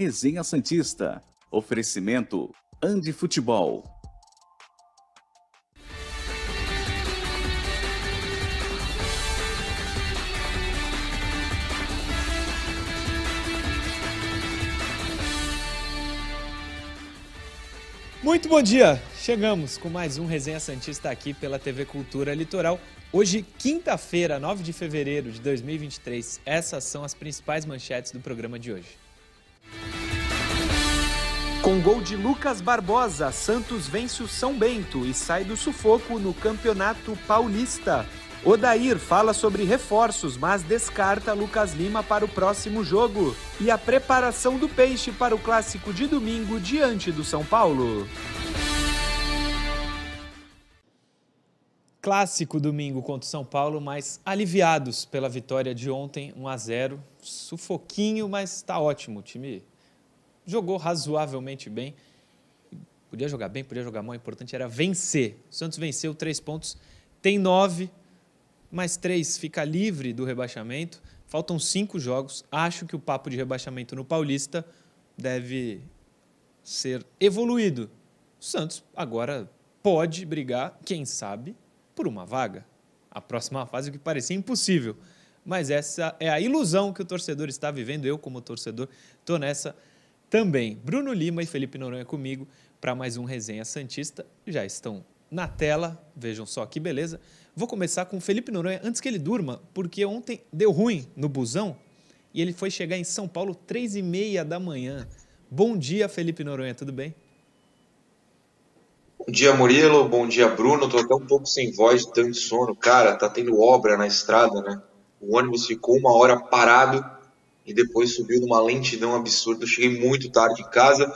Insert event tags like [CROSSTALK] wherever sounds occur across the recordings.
Resenha Santista. Oferecimento Andi Futebol. Muito bom dia! Chegamos com mais um Resenha Santista aqui pela TV Cultura Litoral. Hoje, quinta-feira, 9 de fevereiro de 2023. Essas são as principais manchetes do programa de hoje. Com gol de Lucas Barbosa, Santos vence o São Bento e sai do sufoco no Campeonato Paulista. Odair fala sobre reforços, mas descarta Lucas Lima para o próximo jogo. E a preparação do Peixe para o clássico de domingo diante do São Paulo. Clássico domingo contra o São Paulo, mas aliviados pela vitória de ontem, 1 a 0. Sufoquinho, mas está ótimo. O time jogou razoavelmente bem. Podia jogar bem, podia jogar mal, o importante era vencer. O Santos venceu três pontos, tem nove, mais três fica livre do rebaixamento. Faltam cinco jogos. Acho que o papo de rebaixamento no Paulista deve ser evoluído. O Santos agora pode brigar, quem sabe, por uma vaga. A próxima fase, o que parecia impossível. Mas essa é a ilusão que o torcedor está vivendo. Eu, como torcedor, estou nessa também. Bruno Lima e Felipe Noronha comigo para mais um Resenha Santista. Já estão na tela, vejam só que beleza. Vou começar com o Felipe Noronha antes que ele durma, porque ontem deu ruim no busão e ele foi chegar em São Paulo três e meia da manhã. Bom dia, Felipe Noronha, tudo bem? Bom dia, Murilo. Bom dia, Bruno. Tô até um pouco sem voz, tanto sono. Cara, tá tendo obra na estrada, né? O ônibus ficou uma hora parado e depois subiu numa lentidão absurda. Eu cheguei muito tarde em casa.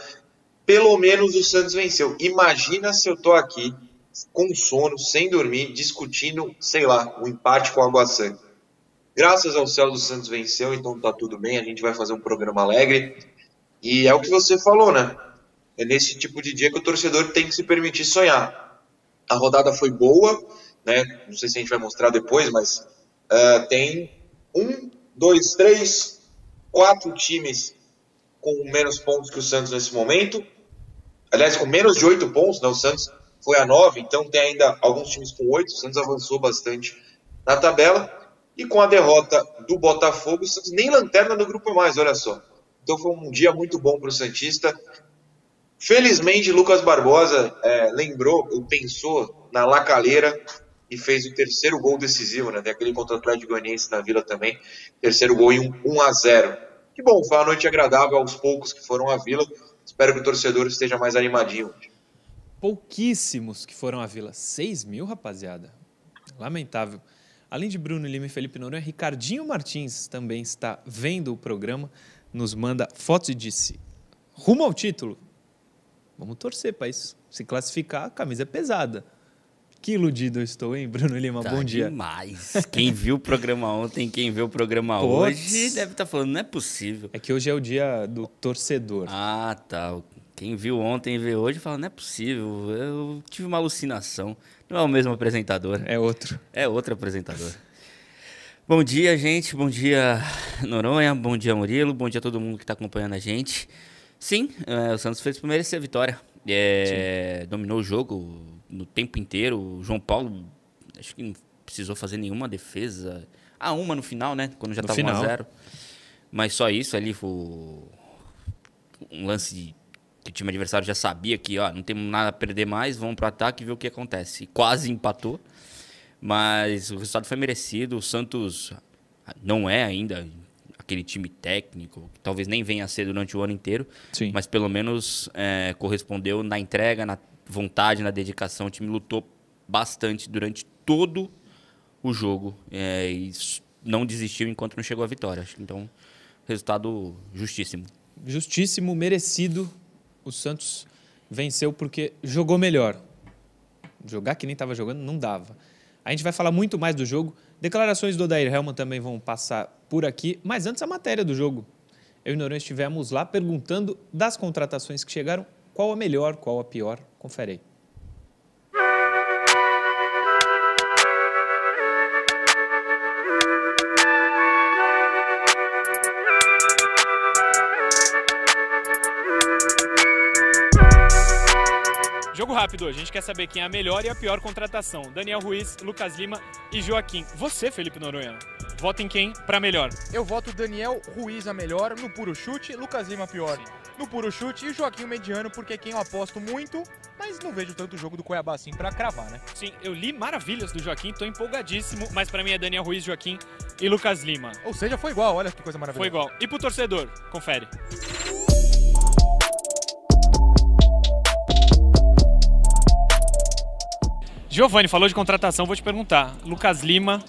Pelo menos o Santos venceu. Imagina se eu tô aqui com sono, sem dormir, discutindo, sei lá, um empate com o Água Santa. Graças ao céu do Santos venceu, então tá tudo bem. A gente vai fazer um programa alegre. E é o que você falou, né? É nesse tipo de dia que o torcedor tem que se permitir sonhar. A rodada foi boa, né? Não sei se a gente vai mostrar depois, mas uh, tem um, dois, três, quatro times com menos pontos que o Santos nesse momento. Aliás, com menos de oito pontos, né? O Santos foi a nove, então tem ainda alguns times com oito. O Santos avançou bastante na tabela. E com a derrota do Botafogo, o Santos nem lanterna do grupo mais, olha só. Então foi um dia muito bom para o Santista. Felizmente, Lucas Barbosa é, lembrou, pensou na lacaleira e fez o terceiro gol decisivo, né? Tem aquele contra o Atlético Goianiense na Vila também. Terceiro gol em 1 a 0 Que bom, foi uma noite agradável aos poucos que foram à Vila. Espero que o torcedor esteja mais animadinho. Pouquíssimos que foram à Vila. 6 mil, rapaziada. Lamentável. Além de Bruno Lima e Felipe Noronha, Ricardinho Martins também está vendo o programa, nos manda fotos e disse: rumo ao título, Vamos torcer para isso. Se classificar, a camisa é pesada. Que iludido eu estou, hein, Bruno Lima? Tá Bom dia. Demais. Quem viu o programa ontem, quem viu o programa hoje, deve estar tá falando, não é possível. É que hoje é o dia do torcedor. Ah, tá. Quem viu ontem e vê hoje fala, não é possível. Eu tive uma alucinação. Não é o mesmo apresentador. É outro. É outro apresentador. Bom dia, gente. Bom dia, Noronha. Bom dia, Murilo. Bom dia a todo mundo que está acompanhando a gente. Sim, é, o Santos fez por merecer a vitória. É, dominou o jogo no tempo inteiro. O João Paulo, acho que não precisou fazer nenhuma defesa. Ah, uma no final, né? Quando já estava 1 a 0 Mas só isso ali foi um lance que o time adversário já sabia que ó, não temos nada a perder mais, vamos para o ataque e ver o que acontece. quase empatou, mas o resultado foi merecido. O Santos não é ainda aquele time técnico, que talvez nem venha a ser durante o ano inteiro, Sim. mas pelo menos é, correspondeu na entrega, na vontade, na dedicação. O time lutou bastante durante todo o jogo é, e não desistiu enquanto não chegou à vitória. Então, resultado justíssimo. Justíssimo, merecido. O Santos venceu porque jogou melhor. Jogar que nem estava jogando não dava. A gente vai falar muito mais do jogo. Declarações do Odair Helman também vão passar por aqui, mas antes a matéria do jogo. Eu e Noronha estivemos lá perguntando das contratações que chegaram, qual a melhor, qual a pior. Confere aí. Jogo rápido, a gente quer saber quem é a melhor e a pior contratação. Daniel Ruiz, Lucas Lima e Joaquim. Você, Felipe Noronha, vota em quem para melhor? Eu voto Daniel Ruiz a melhor no puro chute, Lucas Lima a pior. Sim no puro chute e Joaquim mediano, porque é quem eu aposto muito, mas não vejo tanto jogo do Cuiabá assim pra cravar, né? Sim, eu li maravilhas do Joaquim, tô empolgadíssimo, mas para mim é Daniel Ruiz, Joaquim e Lucas Lima. Ou seja, foi igual, olha que coisa maravilhosa. Foi igual. E pro torcedor, confere. Giovanni falou de contratação, vou te perguntar. Lucas Lima,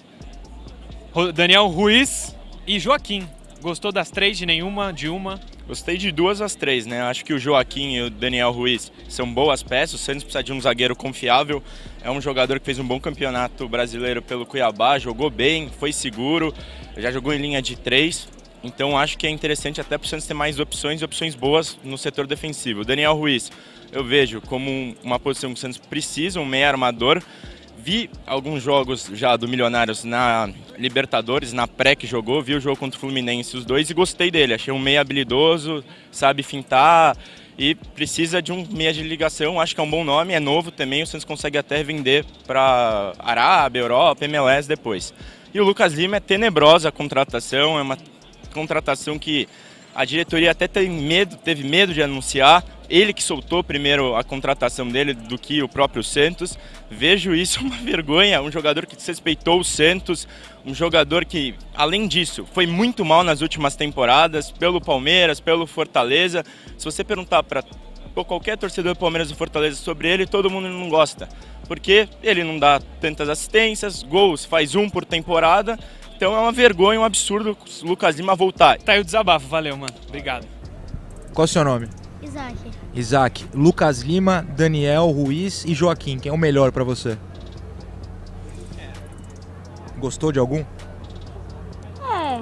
Daniel Ruiz e Joaquim. Gostou das três, de nenhuma, de uma? Gostei de duas às três, né? Acho que o Joaquim e o Daniel Ruiz são boas peças. O Santos precisa de um zagueiro confiável. É um jogador que fez um bom campeonato brasileiro pelo Cuiabá, jogou bem, foi seguro, já jogou em linha de três. Então acho que é interessante até para o Santos ter mais opções e opções boas no setor defensivo. O Daniel Ruiz eu vejo como uma posição que o Santos precisa, um meio armador. Vi alguns jogos já do Milionários na Libertadores, na pré que jogou, vi o jogo contra o Fluminense, os dois, e gostei dele. Achei um meio habilidoso, sabe fintar e precisa de um meia de ligação. Acho que é um bom nome, é novo também. O Santos consegue até vender para Arábia, Europa, MLS depois. E o Lucas Lima é tenebrosa a contratação, é uma contratação que a diretoria até teve medo, teve medo de anunciar. Ele que soltou primeiro a contratação dele do que o próprio Santos. Vejo isso [LAUGHS] uma vergonha. Um jogador que desrespeitou o Santos, um jogador que, além disso, foi muito mal nas últimas temporadas, pelo Palmeiras, pelo Fortaleza. Se você perguntar para qualquer torcedor do Palmeiras e Fortaleza sobre ele, todo mundo não gosta. Porque ele não dá tantas assistências, gols, faz um por temporada então é uma vergonha, um absurdo o Lucas Lima voltar. Tá aí o desabafo, valeu, mano. Obrigado. Qual é o seu nome? Isaac. Isaac. Lucas Lima, Daniel, Ruiz e Joaquim. Quem é o melhor para você? Gostou de algum? É.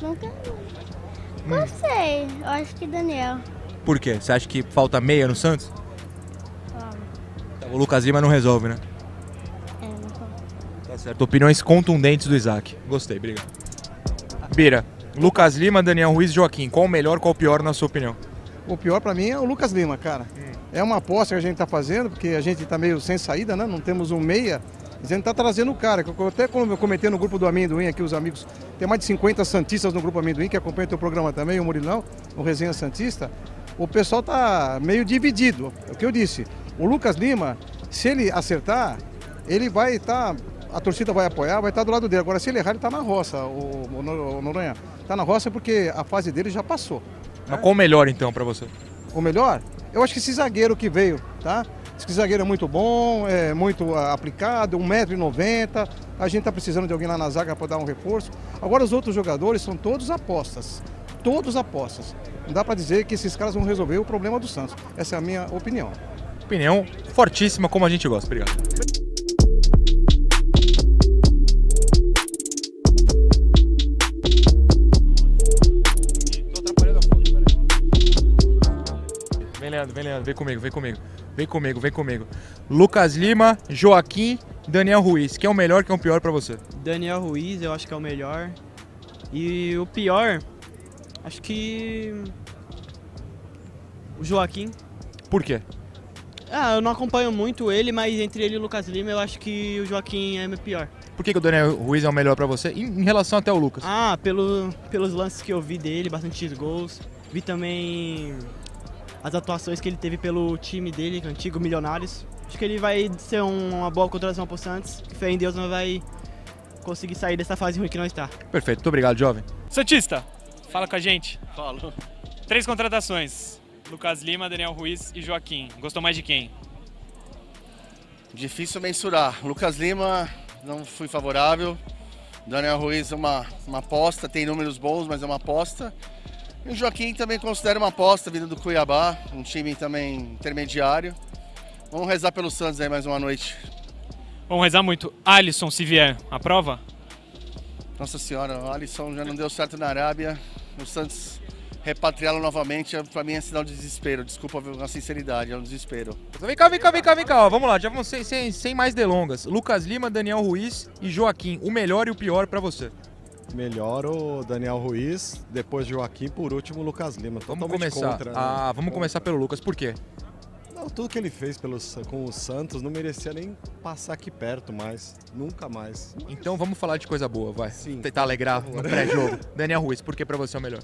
Nunca. Gostei. Eu acho que Daniel. Por quê? Você acha que falta meia no Santos? O Lucas Lima não resolve, né? certo. Opiniões contundentes do Isaac. Gostei, obrigado. Bira, Lucas Lima, Daniel Ruiz e Joaquim. Qual o melhor, qual o pior na sua opinião? O pior para mim é o Lucas Lima, cara. Hum. É uma aposta que a gente tá fazendo, porque a gente tá meio sem saída, né? Não temos um meia. A gente tá trazendo o cara. Até como eu comentei no grupo do Amendoim aqui, os amigos. Tem mais de 50 Santistas no grupo Amendoim, que acompanha o teu programa também, o Murilão, o Resenha Santista. O pessoal tá meio dividido. É o que eu disse. O Lucas Lima, se ele acertar, ele vai estar tá a torcida vai apoiar, vai estar do lado dele. Agora, se ele errar, ele está na roça, o, o, o Noronha. Está na roça porque a fase dele já passou. Mas qual o melhor, então, para você? O melhor? Eu acho que esse zagueiro que veio, tá? Esse zagueiro é muito bom, é muito ah, aplicado, 1,90m. A gente está precisando de alguém lá na zaga para dar um reforço. Agora, os outros jogadores são todos apostas. Todos apostas. Não dá para dizer que esses caras vão resolver o problema do Santos. Essa é a minha opinião. Opinião fortíssima, como a gente gosta. Obrigado. Leandro, vem Leandro, vem comigo, vem comigo. Vem comigo, vem comigo. Lucas Lima, Joaquim, Daniel Ruiz. Quem é o melhor, quem é o pior para você? Daniel Ruiz, eu acho que é o melhor. E o pior, acho que o Joaquim. Por quê? Ah, eu não acompanho muito ele, mas entre ele e o Lucas Lima, eu acho que o Joaquim é pior. Por que, que o Daniel Ruiz é o melhor para você? Em, em, relação até ao Lucas? Ah, pelo, pelos lances que eu vi dele, bastante gols. Vi também as atuações que ele teve pelo time dele, antigo Milionários. Acho que ele vai ser uma boa contratação pro Santos. Que fé em Deus não vai conseguir sair dessa fase ruim que não está. Perfeito, muito obrigado, jovem. Santista, fala com a gente. Falo. Três contratações: Lucas Lima, Daniel Ruiz e Joaquim. Gostou mais de quem? Difícil mensurar. Lucas Lima, não fui favorável. Daniel Ruiz, uma, uma aposta, tem números bons, mas é uma aposta. E o Joaquim também considera uma aposta vindo do Cuiabá, um time também intermediário. Vamos rezar pelo Santos aí mais uma noite. Vamos rezar muito. Alisson, se vier, aprova? Nossa senhora, o Alisson já não deu certo na Arábia. O Santos repatriá-lo novamente, para mim é sinal de desespero. Desculpa a sinceridade, é um desespero. Vem cá, vem cá, vem cá, vem cá. Ó, vamos lá, já vamos sem, sem, sem mais delongas. Lucas Lima, Daniel Ruiz e Joaquim. O melhor e o pior para você? Melhor o Daniel Ruiz, depois Joaquim, por último o Lucas Lima. Vamos começar. Contra, né? Ah, vamos começar pelo Lucas. Por quê? Não, tudo que ele fez pelo, com o Santos não merecia nem passar aqui perto mais. Nunca mais. Então vamos falar de coisa boa, vai. Sim. Tentar alegrar no pré-jogo. [LAUGHS] Daniel Ruiz, por que pra você é o melhor?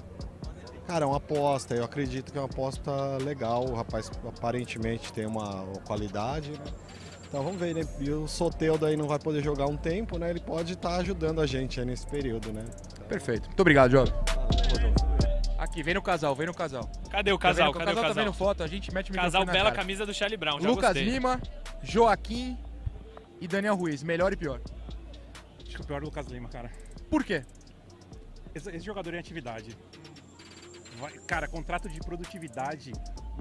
Cara, é uma aposta. Eu acredito que é uma aposta legal. O rapaz aparentemente tem uma qualidade, né? Então vamos ver, né? E o Soteudo aí não vai poder jogar um tempo, né? Ele pode estar ajudando a gente aí nesse período, né? Perfeito. Muito obrigado, jovem. Aqui, vem no casal, vem no casal. Cadê o Tá casal? vendo? Cadê o casal tá casal? vendo foto, a gente mete o microfone Casal na bela cara. camisa do Charlie Brown, já Lucas gostei. Lima, Joaquim e Daniel Ruiz, melhor e pior. Acho que o pior é o Lucas Lima, cara. Por quê? Esse, esse jogador em atividade. Vai- cara, contrato de produtividade.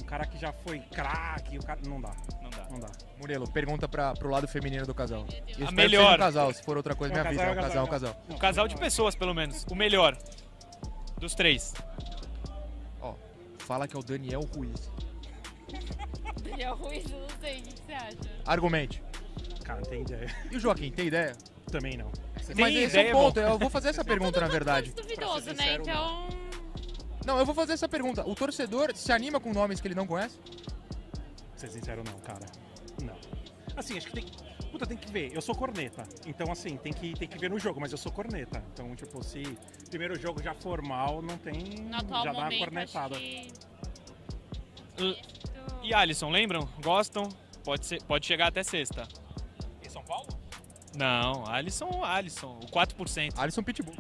Um cara que já foi craque, o cara. Não dá. Não dá. Não dá. Murilo, pergunta pra, pro lado feminino do casal. Eu que melhor. um casal, se for outra coisa, Não, me avisa. É um casal, é um casal. casal. Um casal de pessoas, pelo menos. O melhor dos três. Ó, fala que é o Daniel Ruiz. [LAUGHS] Daniel Ruiz, eu não sei o que que você acha. Argumente. Cara, não tem ideia. E o Joaquim, tem ideia? Também não. Mas esse é o ponto, eu vou fazer essa [LAUGHS] pergunta, na verdade. Duvidoso, né? Então. Não, eu vou fazer essa pergunta. O torcedor se anima com nomes que ele não conhece? Pra ser sincero, não, cara. Não. Assim, acho que tem. Puta, tem que ver. Eu sou corneta. Então, assim, tem que, tem que ver no jogo, mas eu sou corneta. Então, tipo, se primeiro jogo já for mal, não tem. No atual já dá uma cornetada. que... E Alisson, lembram? Gostam? Pode, ser, pode chegar até sexta. Em São Paulo? Não, Alisson, Alisson, o 4%. Alisson Pitbull.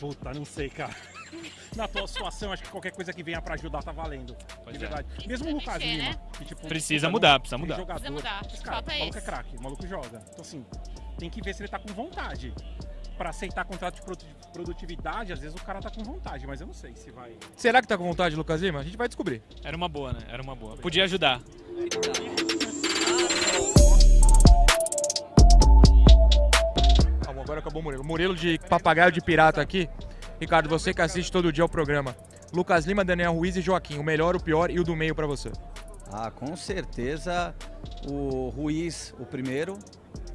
Puta, não sei, cara. [LAUGHS] Na atual situação, acho que qualquer coisa que venha pra ajudar tá valendo. Pois de é. verdade. Mesmo o Lucas mexer, Lima. né? que, tipo, Precisa mudar, precisa mudar. Jogador, Precisa mudar. O cara, é o maluco é esse. craque, o maluco joga. Então, assim, tem que ver se ele tá com vontade. Pra aceitar contrato de produ- produtividade, às vezes o cara tá com vontade, mas eu não sei se vai. Será que tá com vontade, Lucas Lima? A gente vai descobrir. Era uma boa, né? Era uma boa. Podia ajudar. Calma, agora acabou o Murilo. Murilo de papagaio de pirata aqui. Ricardo, você que assiste todo dia o programa. Lucas Lima, Daniel Ruiz e Joaquim. O melhor, o pior e o do meio pra você. Ah, com certeza o Ruiz o primeiro,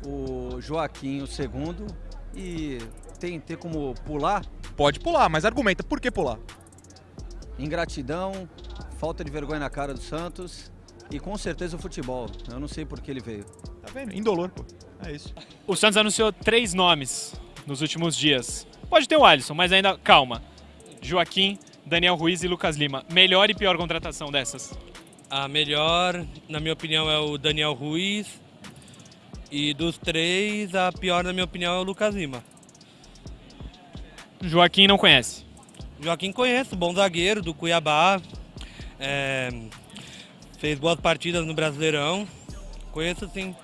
o Joaquim o segundo e tem, tem como pular? Pode pular, mas argumenta. Por que pular? Ingratidão, falta de vergonha na cara do Santos e com certeza o futebol. Eu não sei por que ele veio. Tá vendo? Indolor, pô. É isso. O Santos anunciou três nomes nos últimos dias. Pode ter o Alisson, mas ainda calma. Joaquim, Daniel Ruiz e Lucas Lima. Melhor e pior contratação dessas? A melhor, na minha opinião, é o Daniel Ruiz. E dos três, a pior, na minha opinião, é o Lucas Lima. Joaquim não conhece. Joaquim conheço, bom zagueiro do Cuiabá. É, fez boas partidas no Brasileirão. Conheço sim.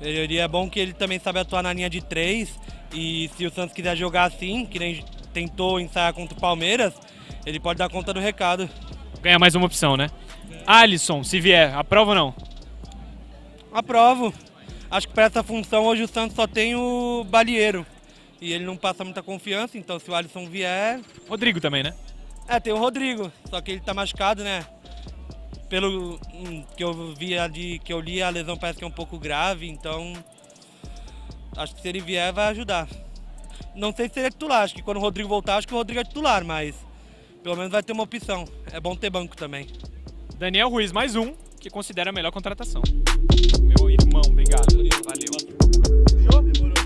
Ele é bom que ele também sabe atuar na linha de três. E se o Santos quiser jogar assim, que nem tentou ensaiar contra o Palmeiras, ele pode dar conta do recado. Ganha mais uma opção, né? Alisson, se vier, aprova ou não? Aprovo. Acho que para essa função hoje o Santos só tem o Balieiro. E ele não passa muita confiança, então se o Alisson vier. Rodrigo também, né? É, tem o Rodrigo, só que ele tá machucado, né? Pelo hum, que eu vi ali, que eu li, a lesão parece que é um pouco grave, então acho que se ele vier vai ajudar. Não sei se ele é titular, acho que quando o Rodrigo voltar, acho que o Rodrigo é titular, mas pelo menos vai ter uma opção. É bom ter banco também. Daniel Ruiz, mais um, que considera a melhor contratação. Meu irmão, obrigado. Valeu.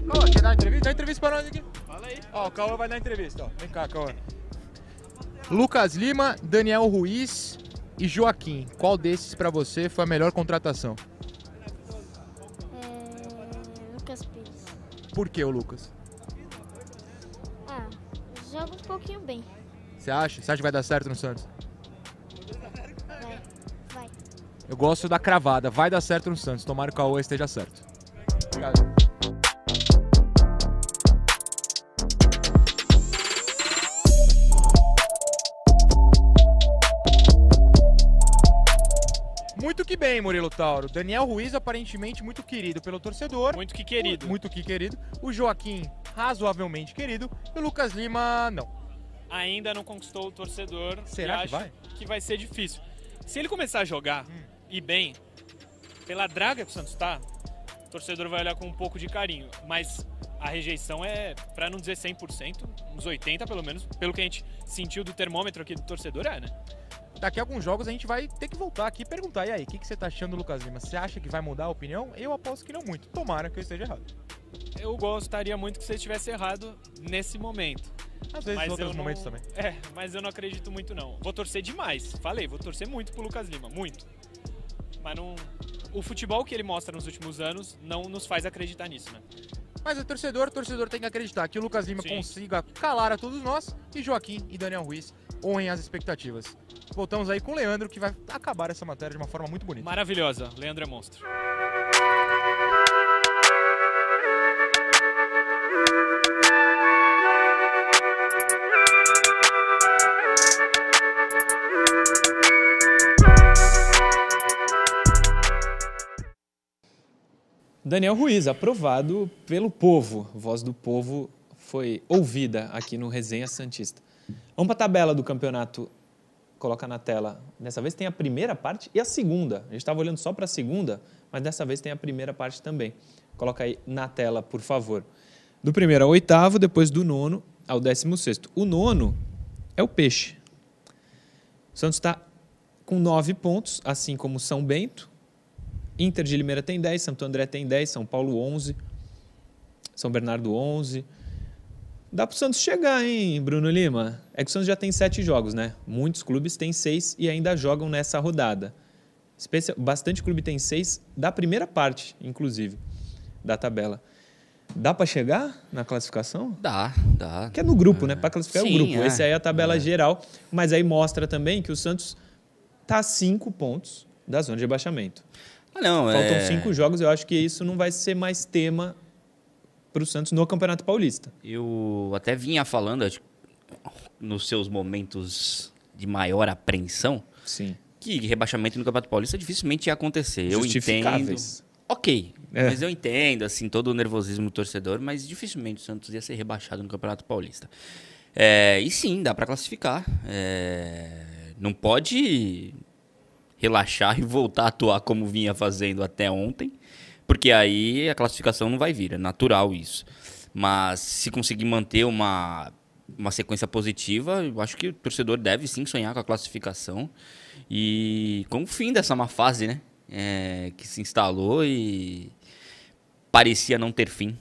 Cauã, quer dar entrevista? Dá entrevista pra nós aqui. Fala aí. Ó, o Cauã vai dar entrevista, ó. Vem cá, Cauã. Lucas Lima, Daniel Ruiz e Joaquim. Qual desses pra você foi a melhor contratação? Por que o Lucas? Ah, joga um pouquinho bem. Você acha? Você acha que vai dar certo no Santos? Vai, vai. Eu gosto da cravada. Vai dar certo no Santos. Tomara que o Cauã esteja certo. Obrigado. Bem, Murilo Tauro. Daniel Ruiz, aparentemente muito querido pelo torcedor. Muito que querido. Muito que querido. O Joaquim, razoavelmente querido. E o Lucas Lima, não. Ainda não conquistou o torcedor. Será que acho vai? que vai ser difícil. Se ele começar a jogar e bem, pela draga que o Santos tá, o torcedor vai olhar com um pouco de carinho. Mas a rejeição é, pra não dizer 100%, uns 80% pelo menos, pelo que a gente sentiu do termômetro aqui do torcedor, é, né? Daqui a alguns jogos a gente vai ter que voltar aqui e perguntar. E aí, o que, que você tá achando do Lucas Lima? Você acha que vai mudar a opinião? Eu aposto que não muito. Tomara que eu esteja errado. Eu gostaria muito que você estivesse errado nesse momento. Às vezes, Mas em outros não- momentos também. É, mas eu não acredito muito não. Vou torcer demais. Falei, vou torcer muito pro Lucas Lima, muito. Mas não o futebol que ele mostra nos últimos anos não nos faz acreditar nisso, né? Mas o torcedor, o torcedor tem que acreditar que o Lucas Lima Sim. consiga calar a todos nós e Joaquim e Daniel Ruiz honrem as expectativas. Voltamos aí com o Leandro, que vai acabar essa matéria de uma forma muito bonita. Maravilhosa. Leandro é monstro. Daniel Ruiz, aprovado pelo povo. Voz do povo foi ouvida aqui no Resenha Santista. Vamos para a tabela do campeonato. Coloca na tela. Dessa vez tem a primeira parte e a segunda. A gente estava olhando só para a segunda, mas dessa vez tem a primeira parte também. Coloca aí na tela, por favor. Do primeiro ao oitavo, depois do nono ao décimo sexto. O nono é o Peixe. O Santos está com nove pontos, assim como São Bento, Inter de Limeira tem 10, Santo André tem 10, São Paulo 11, São Bernardo 11. Dá para o Santos chegar, hein, Bruno Lima? É que o Santos já tem sete jogos, né? Muitos clubes têm seis e ainda jogam nessa rodada. Bastante clube tem seis da primeira parte, inclusive, da tabela. Dá para chegar na classificação? Dá, dá. Que é no grupo, né? Para classificar é o Sim, grupo. é. Esse aí é a tabela geral. Mas aí mostra também que o Santos tá a cinco pontos da zona de rebaixamento. Ah, não, Faltam é- cinco jogos, eu acho que isso não vai ser mais tema para o Santos no Campeonato Paulista. Eu até vinha falando, acho, nos seus momentos de maior apreensão, Sim. que rebaixamento no Campeonato Paulista dificilmente ia acontecer. Eu entendo. Ok, É. mas eu entendo assim todo o nervosismo do torcedor, mas dificilmente o Santos ia ser rebaixado no Campeonato Paulista. É, e sim, dá para classificar. É, não pode relaxar [LAUGHS] e voltar a atuar como vinha fazendo até ontem, porque aí a classificação não vai vir, é natural isso. Mas se conseguir manter uma, uma sequência positiva, eu acho que o torcedor deve sim sonhar com a classificação e com o fim dessa má fase, né? É, que se instalou e parecia não ter fim.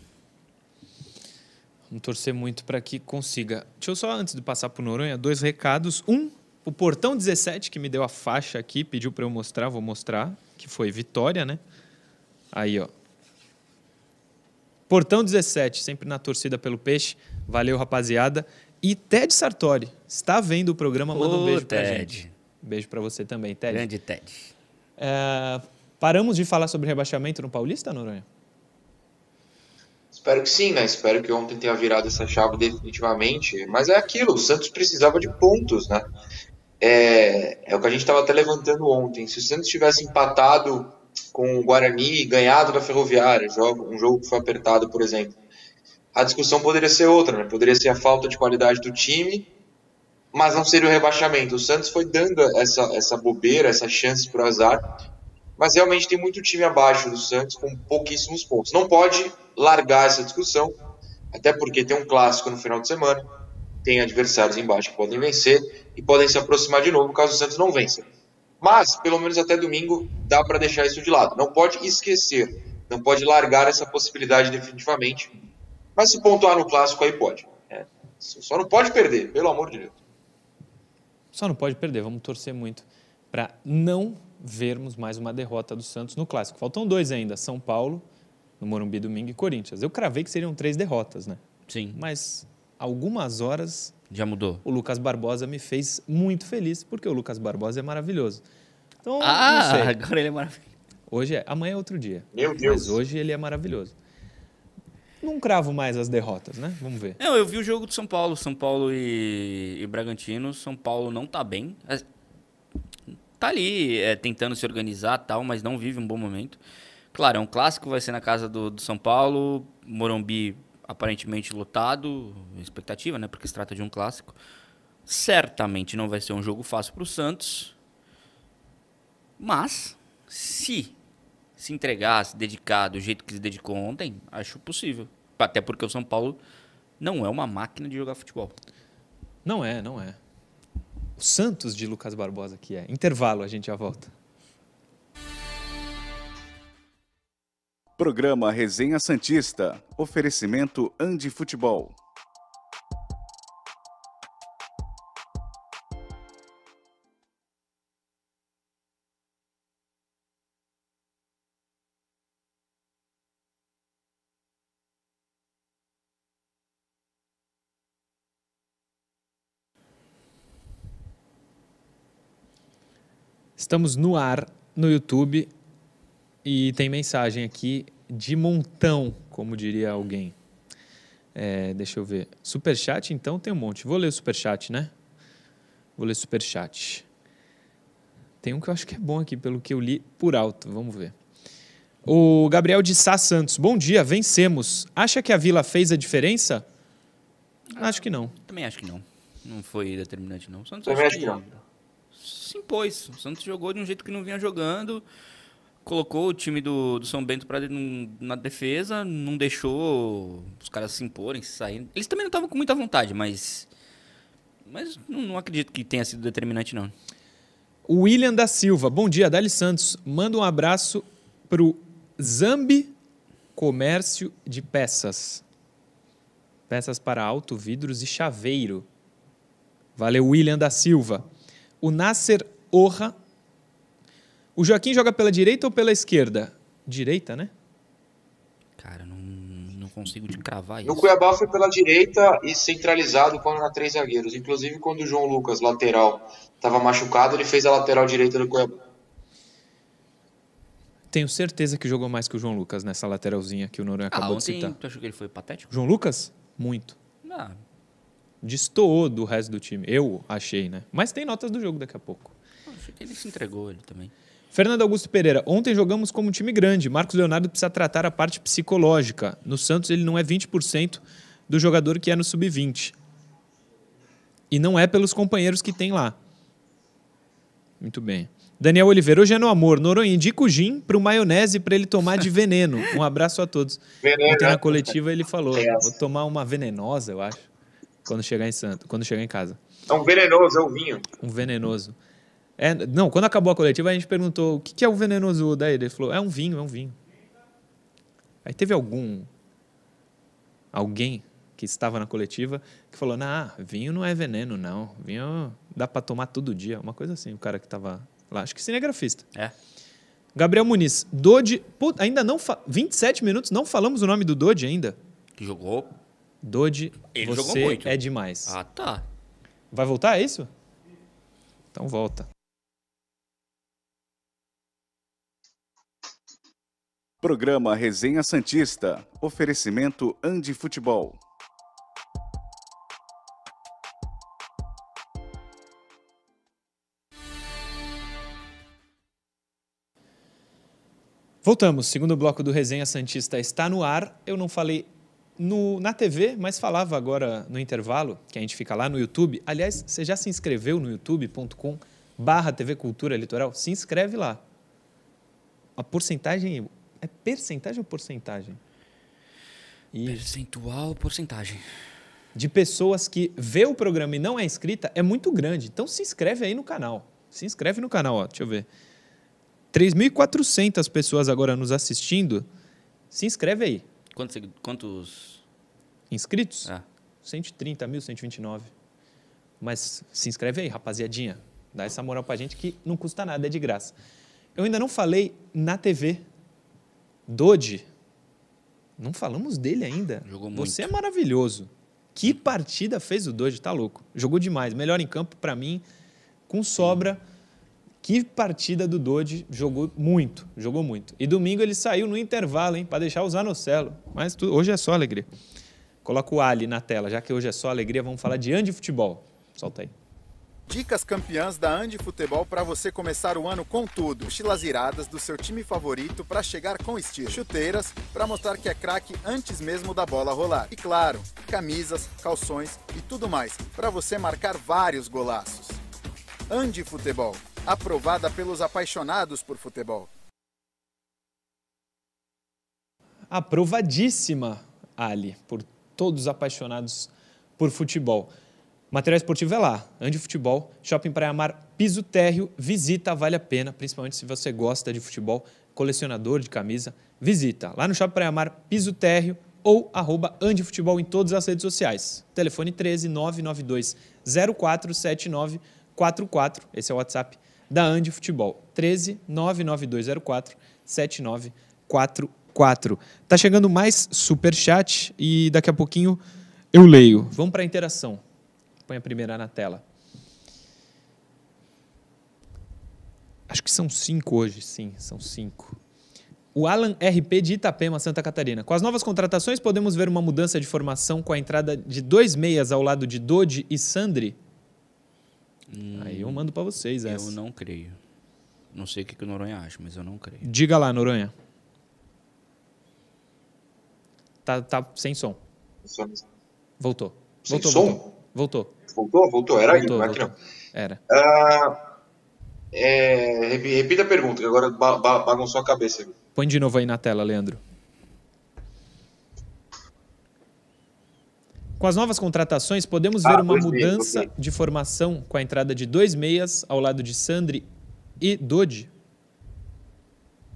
Vamos torcer muito para que consiga. Deixa eu só, antes de passar para o Noronha, dois recados. Um, o Portão 17, que me deu a faixa aqui, pediu para eu mostrar, vou mostrar, que foi Vitória, né? Aí, ó. Portão 17, sempre na torcida pelo Peixe. Valeu, rapaziada. E Ted Sartori, está vendo o programa, manda um Ô, beijo pra Ted. gente. Beijo para você também, Ted. Grande Ted. É, paramos de falar sobre rebaixamento no Paulista, Noronha? Espero que sim, né? Espero que ontem tenha virado essa chave definitivamente. Mas é aquilo, o Santos precisava de pontos, né? É, é o que a gente estava até levantando ontem. Se o Santos tivesse empatado com o Guarani ganhado da Ferroviária, jogo, um jogo que foi apertado, por exemplo, a discussão poderia ser outra, né? Poderia ser a falta de qualidade do time, mas não seria o rebaixamento. O Santos foi dando essa, essa bobeira, essa chance para o azar, mas realmente tem muito time abaixo do Santos com pouquíssimos pontos. Não pode largar essa discussão, até porque tem um clássico no final de semana, tem adversários embaixo que podem vencer e podem se aproximar de novo caso o Santos não vença. Mas, pelo menos até domingo, dá para deixar isso de lado. Não pode esquecer, não pode largar essa possibilidade definitivamente. Mas se pontuar no clássico aí pode. É, só não pode perder, pelo amor de Deus. Só não pode perder, vamos torcer muito para não vermos mais uma derrota do Santos no clássico. Faltam dois ainda, São Paulo, no Morumbi domingo e Corinthians. Eu cravei que seriam três derrotas, né? Sim. Mas algumas horas Já mudou. o Lucas Barbosa me fez muito feliz, porque o Lucas Barbosa é maravilhoso. Então, Ah, não sei. agora ele é maravilhoso. Hoje é, amanhã é outro dia. Meu Deus. Mas hoje ele é maravilhoso. Não cravo mais as derrotas, né? Vamos ver. Não, eu vi o jogo do São Paulo, São Paulo e, e Bragantino. São Paulo não tá bem. É, Tá ali é, tentando se organizar tal, mas não vive um bom momento. Claro, é um clássico, vai ser na casa do, do São Paulo. Morumbi aparentemente lotado, expectativa, né? Porque se trata de um clássico. Certamente não vai ser um jogo fácil pro Santos. Mas, se se entregar, se dedicar do jeito que se dedicou ontem, acho possível. Até porque o São Paulo não é uma máquina de jogar futebol. Não é, não é. O Santos de Lucas Barbosa que é. Intervalo, a gente já volta. Programa Resenha Santista. Oferecimento Andi Futebol. Estamos no ar no YouTube e tem mensagem aqui de montão, como diria alguém. É, deixa eu ver. Superchat, então, tem um monte. Vou ler o superchat, né? Vou ler o superchat. Tem um que eu acho que é bom aqui, pelo que eu li por alto. Vamos ver. O Gabriel de Sá Santos. Bom dia, vencemos. Acha que a Vila fez a diferença? Acho que não. Também acho que não. Não foi determinante, não. O Santos Também acho acho que não. se impôs. O Santos jogou de um jeito que não vinha jogando. Colocou o time do, do São Bento pra, na defesa, não deixou os caras se imporem, se saírem. Eles também não estavam com muita vontade, mas. Mas não, não acredito que tenha sido determinante, não. William da Silva. Bom dia, Dali Santos. Manda um abraço pro Zambi Comércio de Peças. Peças para auto, vidros e chaveiro. Valeu, William da Silva. O Nasser Orra. O Joaquim joga pela direita ou pela esquerda? Direita, né? Cara, não, não consigo te cravar No isso. Cuiabá foi pela direita e centralizado quando era três zagueiros. Inclusive, quando o João Lucas, lateral, estava machucado, ele fez a lateral direita do Cuiabá. Tenho certeza que jogou mais que o João Lucas nessa lateralzinha que o Noronha Ah, acabou de citar. tu achou que ele foi patético? João Lucas? Muito. Ah, Destoou do resto do time. Eu achei, né? Mas tem notas do jogo daqui a pouco. achei que ele se entregou ele também. Fernando Augusto Pereira, ontem jogamos como um time grande. Marcos Leonardo precisa tratar a parte psicológica. No Santos, ele não é 20% do jogador que é no sub-20. E não é pelos companheiros que tem lá. Muito bem. Daniel Oliveira, hoje é no amor. Noronha, indica o gin pro maionese para ele tomar de veneno. [LAUGHS] Um abraço a todos. Veneno, Ontem na coletiva ele falou: essa. vou tomar uma venenosa, eu acho, quando chegar em Santos, quando chegar em casa. É um venenoso, é o vinho. Um venenoso. É, não, quando acabou a coletiva, a gente perguntou o que, que é o venenoso daí. Ele falou, é um vinho, é um vinho. Aí teve algum. Alguém que estava na coletiva que falou: nah, vinho não é veneno, não. Vinho dá para tomar todo dia. Uma coisa assim, o cara que estava lá. Acho que cinegrafista. É. Gabriel Muniz, Dodi. Put, ainda não. Fa 27 minutos, não falamos o nome do Dodi ainda. Que jogou. Dodi, Ele você jogou muito. é demais. Ah, tá. Vai voltar, é isso? Então volta. Programa Resenha Santista. Oferecimento Andi Futebol. Voltamos. Segundo bloco do Resenha Santista está no ar. Eu não falei no, na TV, mas falava agora no intervalo, que a gente fica lá no YouTube. Aliás, você já se inscreveu no youtube.com barra TV Cultura Litoral? Se inscreve lá. A porcentagem... É percentagem ou porcentagem? Percentual, porcentagem. De pessoas que vê o programa e não é inscrita é muito grande. Então se inscreve aí no canal. Se inscreve no canal, ó. Deixa eu ver. 3.400 pessoas agora nos assistindo. Se inscreve aí. Quantos, quantos... Inscritos? Ah. 130 mil, 129. Mas se inscreve aí, rapaziadinha. Dá essa moral pra gente que não custa nada, é de graça. Eu ainda não falei na TV. Dodi. Não falamos dele ainda. Jogou muito. Você é maravilhoso. Que partida fez o Dodi, tá louco. Jogou demais. Melhor em campo pra mim, com sobra. Que partida do Dodi. Jogou muito, jogou muito. E domingo ele saiu no intervalo, hein, Pra deixar o Zanocelo. Mas tu- hoje é só alegria. Coloca o Ali na tela, já que hoje é só alegria, vamos falar de Andi Futebol. Solta aí. Dicas campeãs da Andi Futebol para você começar o ano com tudo. Mochilas iradas do seu time favorito para chegar com estilo. Chuteiras para mostrar que é craque antes mesmo da bola rolar. E claro, camisas, calções e tudo mais para você marcar vários golaços. Andi Futebol, aprovada pelos apaixonados por futebol. Aprovadíssima, Ali, por todos os apaixonados por futebol. Material esportivo é lá, Andi Futebol, Shopping Praia Mar, piso térreo, visita, vale a pena, principalmente se você gosta de futebol, colecionador de camisa, visita. Lá no Shopping Praia Mar, piso térreo ou arroba Andi Futebol em todas as redes sociais. Telefone 13 992 047944, esse é o WhatsApp da Andi Futebol. 13 99204 7944. Tá chegando mais super chat e daqui a pouquinho eu leio. Vamos para a interação. Põe a primeira na tela. Acho que são cinco hoje, sim, são cinco. O Alan RP de Itapema, Santa Catarina. Com as novas contratações, podemos ver uma mudança de formação com a entrada de dois meias ao lado de Dodi e Sandri? Aí eu mando para vocês essa. Eu não creio. Não sei o que, que o Noronha acha, mas eu não creio. Diga lá, Noronha. Tá, tá sem som. Voltou. Sem voltou, som? voltou. Voltou. Voltou? Voltou? Era Voltou, aí, voltou. não. Era. Ah, é, repi- repita a pergunta, que agora ba- ba- bagunçou a cabeça. Põe de novo aí na tela, Leandro. Com as novas contratações, podemos ver Ah, uma meias, mudança de formação com a entrada de dois meias ao lado de Sandri e Dodi?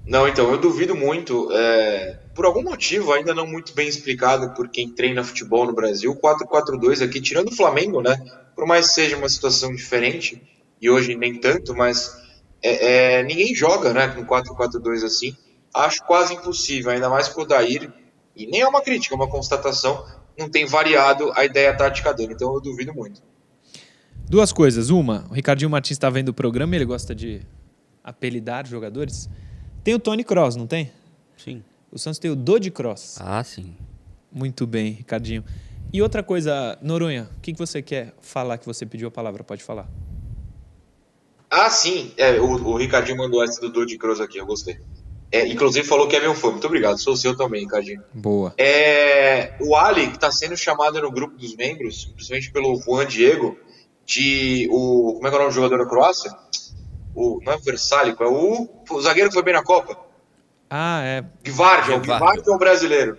Não, então, eu duvido muito. é, por algum motivo, ainda não muito bem explicado por quem treina futebol no Brasil, o 4-4-2 aqui, tirando o Flamengo, né? Por mais que seja uma situação diferente, e hoje nem tanto, mas é, é, ninguém joga né, com 4-4-2 assim. Acho quase impossível, ainda mais com o Daír. E nem é uma crítica, é uma constatação. Não tem variado a ideia tática dele, então eu duvido muito. Duas coisas. Uma, o Ricardinho Martins está vendo o programa, ele gosta de apelidar jogadores. Tem o Tony Cross, não tem? Sim. O Santos tem o Dodi Cross. Ah, sim. Muito bem, Ricardinho. E outra coisa, Noronha, o que que você quer falar que você pediu a palavra? Pode falar. Ah, sim. É, o, o Ricardinho mandou essa do Dodi Cross aqui, eu gostei. É, inclusive falou que é meu fã. Muito obrigado. Sou seu também, Ricardinho. Boa. É, o Ali, que está sendo chamado no grupo dos membros, principalmente pelo Juan Diego, de o. Como é que é o nome do jogador da Croácia? O, não é o Versálico, é o, o zagueiro que foi bem na Copa. Ah, é. Gvardia, o Gvardia é o brasileiro.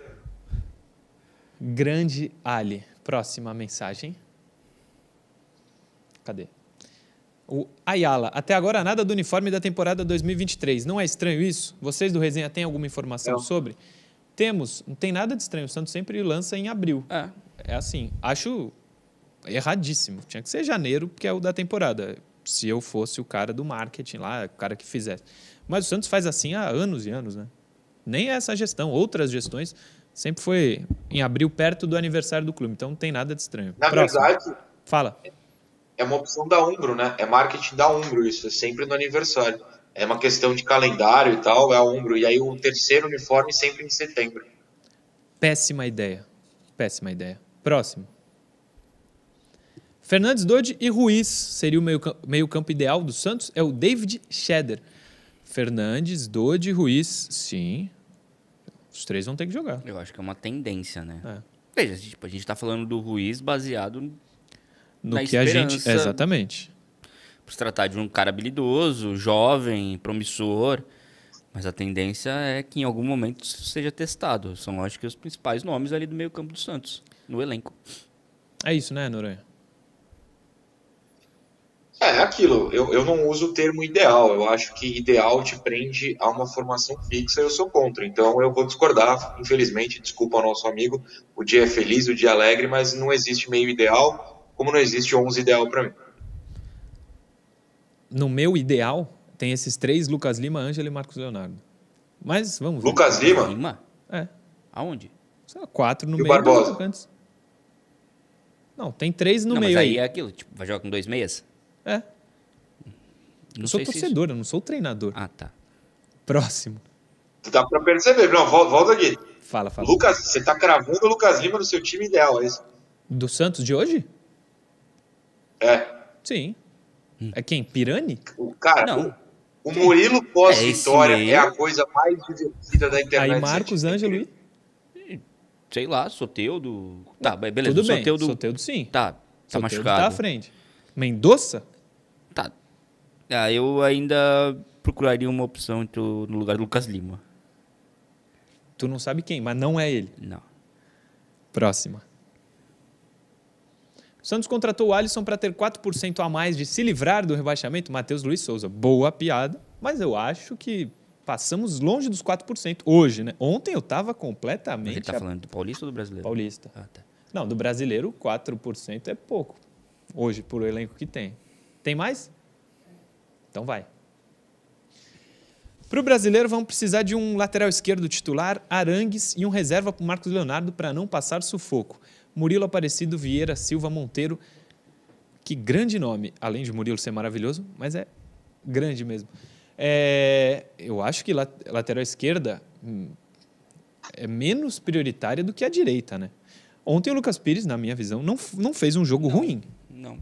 Grande Ali. Próxima mensagem. Cadê? O Ayala. Até agora nada do uniforme da temporada 2023. Não é estranho isso? Vocês do Resenha têm alguma informação Não. sobre? Temos. Não tem nada de estranho. O Santos sempre lança em abril. É. É assim. Acho erradíssimo. Tinha que ser janeiro, que é o da temporada. Se eu fosse o cara do marketing lá, o cara que fizesse. Mas o Santos faz assim há anos e anos, né? Nem essa gestão, outras gestões sempre foi em abril, perto do aniversário do clube. Então não tem nada de estranho. Na Próximo. verdade, Fala. é uma opção da Umbro, né? É marketing da Umbro isso, é sempre no aniversário. É uma questão de calendário e tal, é a Umbro. E aí o terceiro uniforme sempre em setembro. Péssima ideia. Péssima ideia. Próximo. Fernandes, Dodi e Ruiz seria o meio, meio campo ideal do Santos? É o David Scheder. Fernandes, Dodi e Ruiz, sim. Os três vão ter que jogar. Eu acho que é uma tendência, né? É. Veja, tipo, a gente tá falando do Ruiz baseado No que a gente. Exatamente. Por se tratar de um cara habilidoso, jovem, promissor. Mas a tendência é que em algum momento seja testado. São, acho que, os principais nomes ali do meio campo do Santos, no elenco. É isso, né, Noronha? É aquilo, eu, eu não uso o termo ideal, eu acho que ideal te prende a uma formação fixa e eu sou contra, então eu vou discordar, infelizmente, desculpa ao nosso amigo, o dia é feliz, o dia é alegre, mas não existe meio ideal, como não existe 11 ideal para mim. No meu ideal, tem esses três: Lucas Lima, Ângelo e Marcos Leonardo. Mas vamos ver. Lucas Lima? Lima? É. Aonde? Sei lá, quatro no E meio. Barbosa? Não, tem três no não, meio mas aí aí. é aquilo, tipo, vai jogar com dois meias? É. Não eu sou se isso- torcedor, eu não sou treinador. Ah, tá. Próximo. Dá para perceber, não, volta, volta aqui. Fala, fala. Lucas, você tá cravando o Lucas Lima no seu time ideal, é isso? Do Santos de hoje? É. Sim. É quem? Pirani? O cara, Não. o Murilo É, pós-vitória é, meio- a coisa mais divertida da internet. Aí Marcos, Ângelo e... Sei lá, Soteudo. Tá, be- beleza. Tudo o bem, Soteudo, Soteudo sim. Tá, tá Soteldo machucado. tá à frente. Mendoza? Ah, eu ainda procuraria uma opção entre o- no lugar do Lucas Lima. Tu não sabe quem, mas não é ele. Não. Próxima. Santos contratou o Alisson para ter 4% a mais de se livrar do rebaixamento. Matheus Luiz Souza, boa piada, mas eu acho que passamos longe dos 4% hoje, né? Ontem eu estava completamente. Ele tá a- falando do Paulista ou do Brasileiro? Paulista. Ah, tá. Não, do brasileiro, 4% é pouco. Hoje, por o elenco que tem. Tem mais? Então vai. Para o brasileiro, vamos precisar de um lateral esquerdo titular, Arangues e um reserva para o Marcos Leonardo para não passar sufoco. Murilo Aparecido Vieira Silva Monteiro. Que grande nome, além de Murilo ser maravilhoso, mas é grande mesmo. É, eu acho que la- lateral esquerda hum, é menos prioritária do que a direita, né? Ontem o Lucas Pires, na minha visão, não, não fez um jogo ruim. Não.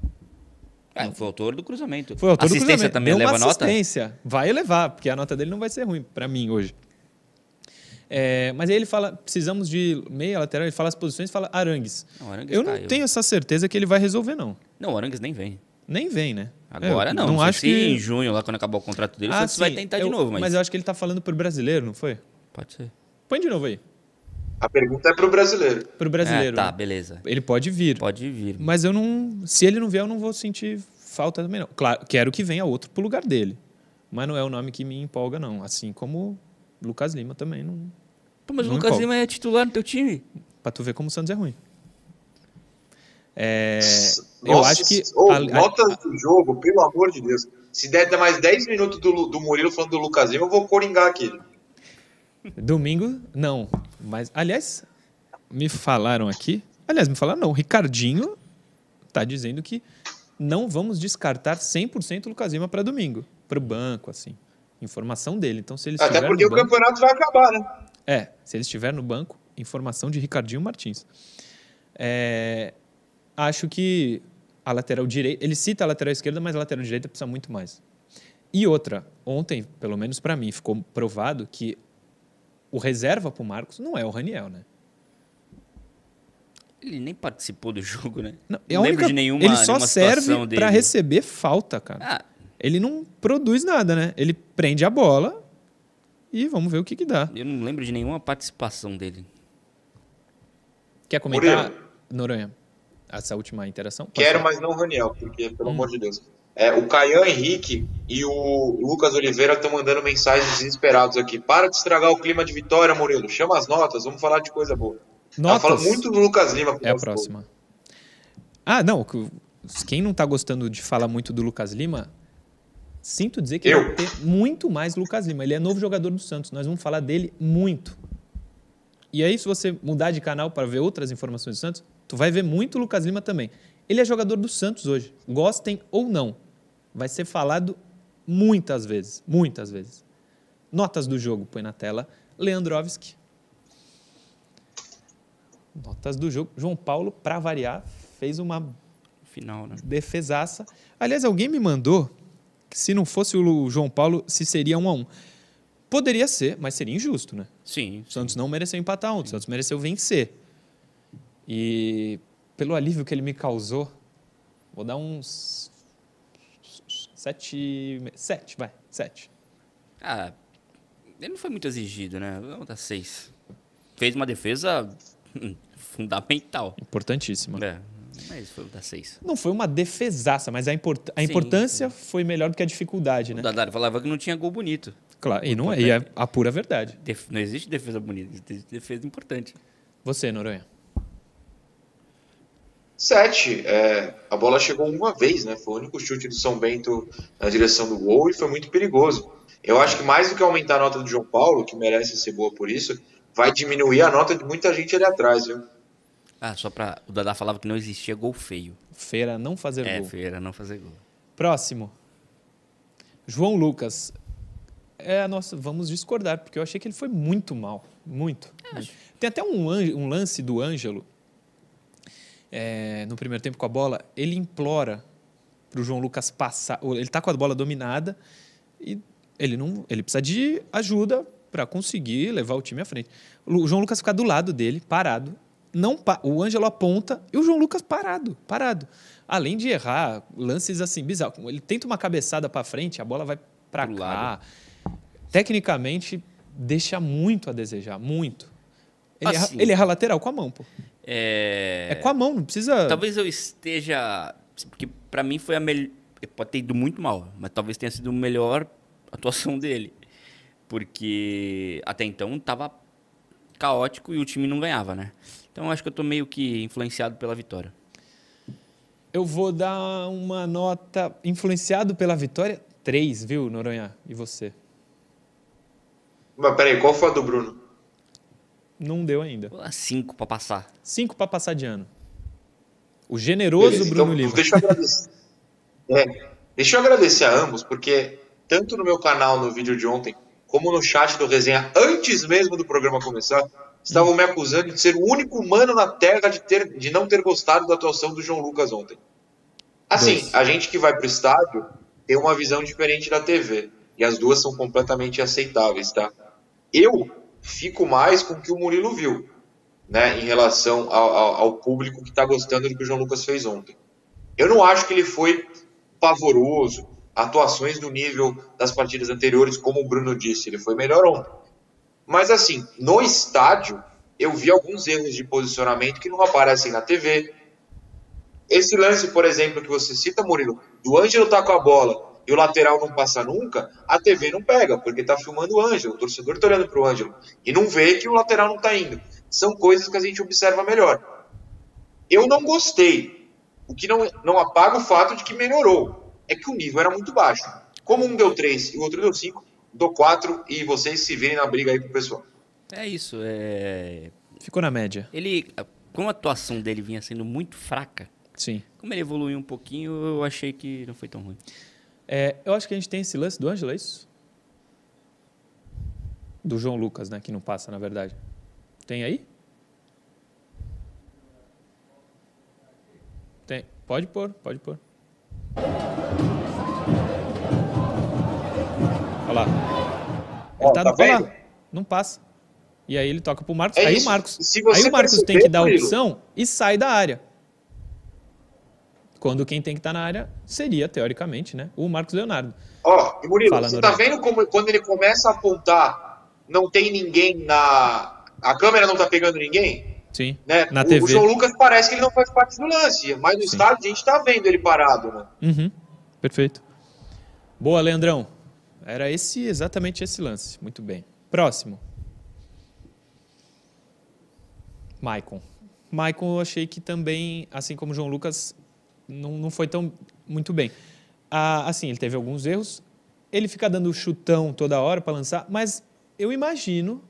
Ah, foi autor do cruzamento. Foi autor Assistência do cruzamento. também Deu leva uma nota? assistência. Vai levar, porque a nota dele não vai ser ruim para mim hoje. É, mas aí ele fala, precisamos de meia lateral, ele fala as posições e fala Arangues. Não, Arangues Eu não caiu. tenho essa certeza que ele vai resolver, não. Não, o Arangues nem vem. Nem vem, né? Agora É, não. Não Não acho que... em junho, lá quando acabar o contrato dele, Ah, Santos vai sim, tentar eu- de novo. Mas, eu acho que ele tá falando pro brasileiro, não foi? Pode ser. Põe de novo aí. A pergunta é pro brasileiro. Pro brasileiro. É, tá, né? beleza. Ele pode vir. Pode vir. Mas eu não. Se ele não vier, eu não vou sentir falta também, não. Claro, quero que venha outro pro lugar dele. Mas não é o nome que me empolga, não. Assim como Lucas Lima também não. Pô, mas o Lucas empolga. Lima é titular no teu time. Pra tu ver como o Santos é ruim. É, eu Nossa, acho que. ô, a- a- notas do jogo, pelo amor de Deus. Se der mais 10 minutos do, do Murilo falando do Lucas Lima, eu vou coringar aqui. Domingo, não. Mas, aliás, me falaram aqui. Aliás, me falaram não. O Ricardinho tá dizendo que não vamos descartar 100% o Lucas Lima para domingo. Para o banco, assim. Informação dele. Então, se ele Até porque no o banco, campeonato vai acabar, né? É, se ele estiver no banco, informação de Ricardinho Martins. É, acho que a lateral direita. Ele cita a lateral esquerda, mas a lateral direita precisa muito mais. E outra, ontem, pelo menos para mim, ficou provado que o reserva para o Marcos não é o Raniel, né? Ele nem participou do jogo, né? Não, Não é a lembro única- de nenhuma ele só nenhuma serve para receber falta, cara. Ah. Ele não produz nada, né? Ele prende a bola e vamos ver o que, que dá. Eu não lembro de nenhuma participação dele. Quer comentar. Noronha, essa última interação? Pode Quero, ser. mas não o Raniel, porque, pelo amor de Deus. É, o Caian Henrique e o Lucas Oliveira estão mandando mensagens desesperados aqui. Para de estragar o clima de vitória, Murilo. Chama as notas, vamos falar de coisa boa. Ela Notas? fala muito do Lucas Lima. É a próxima. Ah, não. que- Quem não tá gostando de falar muito do Lucas Lima, sinto dizer que Eu. vai ter muito mais Lucas Lima. Ele é novo jogador do Santos. Nós vamos falar dele muito. E aí, se você mudar de canal para ver outras informações do Santos, tu vai ver muito Lucas Lima também. Ele é jogador do Santos hoje. Gostem ou não. Vai ser falado muitas vezes. Muitas vezes. Notas do jogo, põe na tela. Leandrovski. Notas do jogo. João Paulo, para variar, fez uma Final, né? defesaça. Aliás, alguém me mandou que se não fosse o João Paulo, se seria um a um. Poderia ser, mas seria injusto, né? Sim. O Santos não mereceu empatar ontem, o Santos mereceu vencer. E pelo alívio que ele me causou, vou dar uns sete, sete, vai, sete. Ah, ele não foi muito exigido, né? Vamos dar seis. Fez uma defesa hum, fundamental. Importantíssima. É, mas foi dar seis. Não foi uma defesaça, mas a, import- a Sim, importância foi melhor do que a dificuldade, né? O Dadar falava que não tinha gol bonito. Claro, e não é, e é a pura verdade. Def- não existe defesa bonita, existe defesa importante. Você, Noronha. Sete. É, a bola chegou uma vez, né? Foi o único chute do São Bento na direção do gol e foi muito perigoso. Eu acho que mais do que aumentar a nota do João Paulo, que merece ser boa por isso, vai diminuir a nota de muita gente ali atrás, viu? Ah, só pra. O Dadá falava que não existia gol feio. Feira não fazer é, gol. feio era não fazer gol. Próximo. João Lucas. É a nossa, vamos discordar, porque eu achei que ele foi muito mal. Muito. Tem até um, um lance do Ângelo, é, no primeiro tempo com a bola, ele implora para o João Lucas passar. Ele tá com a bola dominada e ele não, ele precisa de ajuda para conseguir levar o time à frente. O João Lucas fica do lado dele, parado. Não, pa- o Ângelo aponta e o João Lucas parado, parado. Além de errar lances assim bizarros, ele tenta uma cabeçada para frente, a bola vai para cá. Tecnicamente deixa muito a desejar, muito. Ele, erra, Assim. ele erra lateral com a mão, pô. É... É com a mão, não precisa. Talvez eu esteja. Porque pra mim foi a melhor. Pode ter ido muito mal, mas talvez tenha sido a melhor atuação [LAUGHS] dele. Porque até então tava caótico e o time não ganhava, né? Então eu acho que eu tô meio que influenciado pela vitória. Eu vou dar uma nota influenciado pela vitória 3, viu, Noronha? E você? Mas peraí, qual foi a do Bruno? Não deu ainda. 5 pra passar. 5 pra passar de ano. O generoso Beleza, Bruno então, Lima. Deixa eu agradecer. É, deixa eu agradecer a ambos, porque tanto no meu canal no vídeo de ontem, como no chat do resenha, antes mesmo do programa começar, estavam me acusando de ser o único humano na Terra de, ter, de não ter gostado da atuação do João Lucas ontem. Assim, Dois. a gente que vai pro estádio tem uma visão diferente da TV. E as duas são completamente aceitáveis, tá? Eu fico mais com o que o Murilo viu, né? Em relação ao, ao- ao público que tá gostando do que o João Lucas fez ontem. Eu não acho que ele foi pavoroso, atuações do nível das partidas anteriores, como o Bruno disse, ele foi melhor ontem. Mas assim, no estádio, eu vi alguns erros de posicionamento que não aparecem na TV. Esse lance, por exemplo, que você cita, Murilo, do Ângelo tá com a bola e o lateral não passa nunca, a TV não pega, porque tá filmando o Ângelo, o torcedor tá olhando pro Ângelo e não vê que o lateral não tá indo. São coisas que a gente observa melhor. Eu não gostei, o que não, não apaga o fato de que melhorou. É que o nível era muito baixo. Como um deu 3 e o outro deu 5, dou 4 e vocês se virem na briga aí com o pessoal. É isso, é. Ficou na média. Ele. Como a atuação dele vinha sendo muito fraca, Sim. como ele evoluiu um pouquinho, eu achei que não foi tão ruim. É, eu acho que a gente tem esse lance do Ângelo, é isso? Do João Lucas, né? Que não passa, na verdade. Tem aí? Tem. Pode pôr, pode pôr. Olha lá. Ele tá, tá lá. vendo? Não passa. E aí ele toca pro Marcos. É aí o Marcos, Se você aí o Marcos tem que dar a opção e sai da área. Quando quem tem que estar na área seria, teoricamente, né? O Marcos Leonardo. Ó, e Murilo, Fala, você tá Noronha. vendo como quando ele começa a apontar, não tem ninguém na. A câmera não tá pegando ninguém? Sim. Né? Na o, TV. o João Lucas parece que ele não faz parte do lance, mas no estádio a gente tá vendo ele parado, né? Uhum. Perfeito. Boa, Leandrão. Era esse exatamente esse lance. Muito bem. Próximo. Maicon. Maicon eu achei que também, assim como o João Lucas, não, não foi tão muito bem. Ah, assim, ele teve alguns erros. Ele fica dando chutão toda hora para lançar, mas eu imagino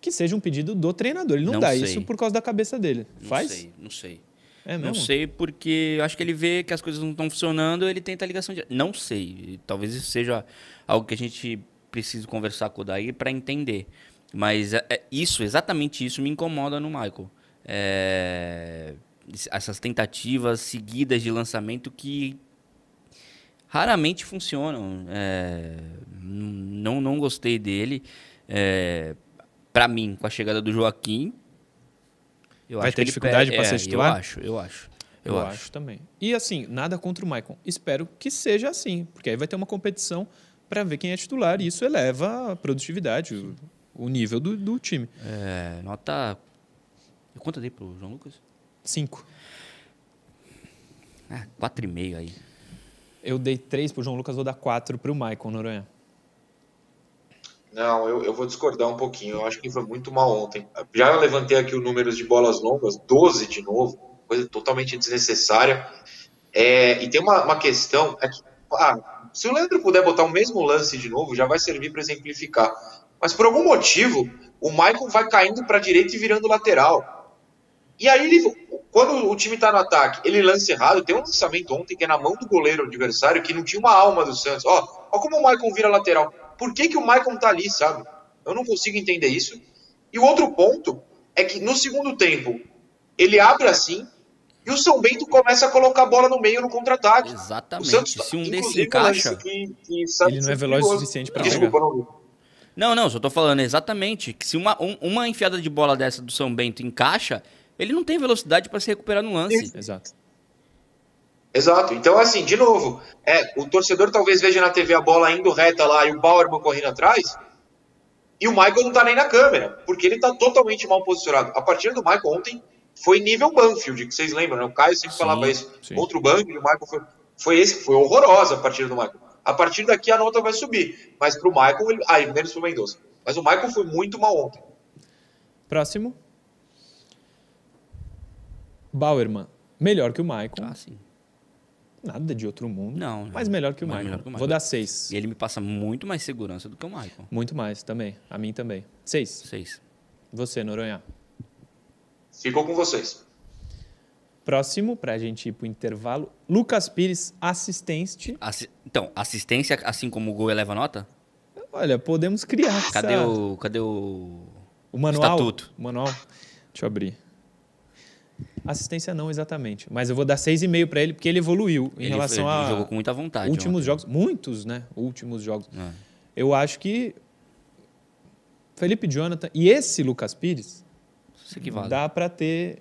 que seja um pedido do treinador. Ele não, Não dá sei. isso por causa da cabeça dele. Não Faz? sei, não sei. É não mesmo? sei porque eu acho que ele vê que as coisas não estão funcionando, ele tenta a ligação de. Não sei. Talvez isso seja algo que a gente precisa conversar com o Daí para entender. Mas é- é isso, exatamente isso, me incomoda no Michael. É, essas tentativas seguidas de lançamento que raramente funcionam. É, não, não gostei dele. É, para mim, com a chegada do Joaquim, eu Vai acho ter dificuldade para é, ser titular? Eu acho, eu acho. Eu, acho. também. E assim, nada contra o Maicon. Espero que seja assim, porque aí vai ter uma competição para ver quem é titular e isso eleva a produtividade, o, o nível do, do time. É, nota. Quanto eu dei pro João Lucas? Cinco. Ah, 4,5 aí. Eu dei três pro João Lucas, vou dar quatro pro Maicon Noronha. Não, eu, eu vou discordar um pouquinho. Eu acho que foi muito mal ontem. Já levantei aqui o número de bolas longas, 12 de novo, coisa totalmente desnecessária. É, e tem uma, uma questão, é que, ah, se o Leandro puder botar o mesmo lance de novo, já vai servir para exemplificar. Mas por algum motivo, o Michael vai caindo para a direita e virando lateral. E aí, ele, quando o time está no ataque, ele lança errado. Tem um lançamento ontem que é na mão do goleiro adversário, que não tinha uma alma do Santos. Ó, ó como o Michael vira lateral. Por que, que o Michael tá ali, sabe? Eu não consigo entender isso. E o outro ponto é que no segundo tempo, ele abre assim e o São Bento começa a colocar a bola no meio no contra-ataque. Exatamente. O Santos, Se um desse encaixa. Que, que Santos Ele não é é veloz o suficiente pra Desculpa, pegar. não. Não, não, só tô falando exatamente que se uma, um- uma enfiada de bola dessa do São Bento encaixa, ele não tem velocidade para se recuperar no lance. Exato. Exato. Então, assim, de novo, é, o torcedor talvez veja na TV a bola indo reta lá e o Bauerman correndo atrás, e o Michael não tá nem na câmera, porque ele tá totalmente mal posicionado. A partida do Michael ontem foi nível Banfield, que vocês lembram, né? O Caio sempre Sim, falava isso. sim. Contra o Banfield, o Michael foi, foi esse, foi horrorosa a partida do Michael. A partir daqui a nota vai subir. Mas pro Michael, ele, ah, menos pro Mendonça. Mas o Michael foi muito mal ontem. Próximo. Bauerman. Melhor que o Maicon. Ah, sim. Nada de outro mundo. Não, Mas melhor que o Mas Maicon. melhor que o Vou Michael. dar seis. E ele me passa muito mais segurança do que o Michael. Muito mais também. A mim também. Seis. Seis. Você, Noronha. Ficou com vocês. Próximo, pra gente ir pro intervalo. Lucas Pires, assistente. Assi- Então, assistência, assim como o gol eleva nota? Olha, podemos criar Cadê essa- o. Cadê o. O manual? Estatuto. O manual. Deixa eu abrir. Assistência não exatamente, mas eu vou dar 6,5 para ele porque ele evoluiu em Ele- relação ele a jogou com muita vontade Últimos ontem. jogos, muitos, né? Últimos jogos. É. Eu acho que Felipe Jonathan e esse Lucas Pires Isso que vale. dá para ter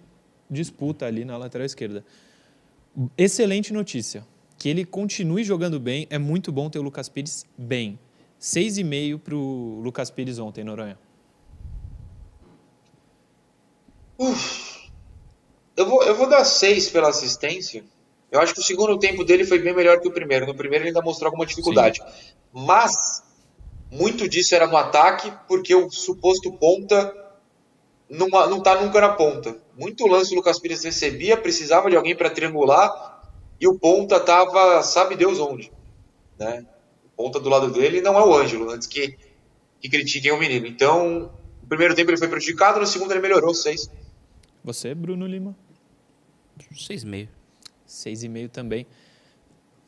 disputa ali na lateral esquerda. Excelente notícia. Que ele continue jogando bem. É muito bom ter o Lucas Pires bem. 6,5 para o Lucas Pires ontem, Noronha. Vou, eu vou dar seis pela assistência. Eu acho que o segundo tempo dele foi bem melhor que o primeiro. No primeiro ele ainda mostrou alguma dificuldade. Mas muito disso era no ataque, porque o suposto ponta não, não tá nunca na ponta. Muito lance o Lucas Pires recebia, precisava de alguém para triangular, e o ponta tava, sabe Deus onde. Né? O ponta do lado dele não é o Ângelo, antes que, que critiquem o menino. Então, no primeiro tempo ele foi prejudicado, no segundo ele melhorou, seis. Você, Bruno Lima? 6,5. 6,5 também.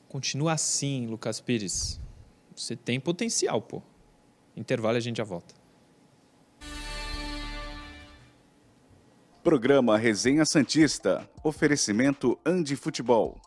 Continua assim, Lucas Pires. Você tem potencial, pô. Intervalo e a gente já volta. Programa Resenha Santista. Oferecimento Andi Futebol.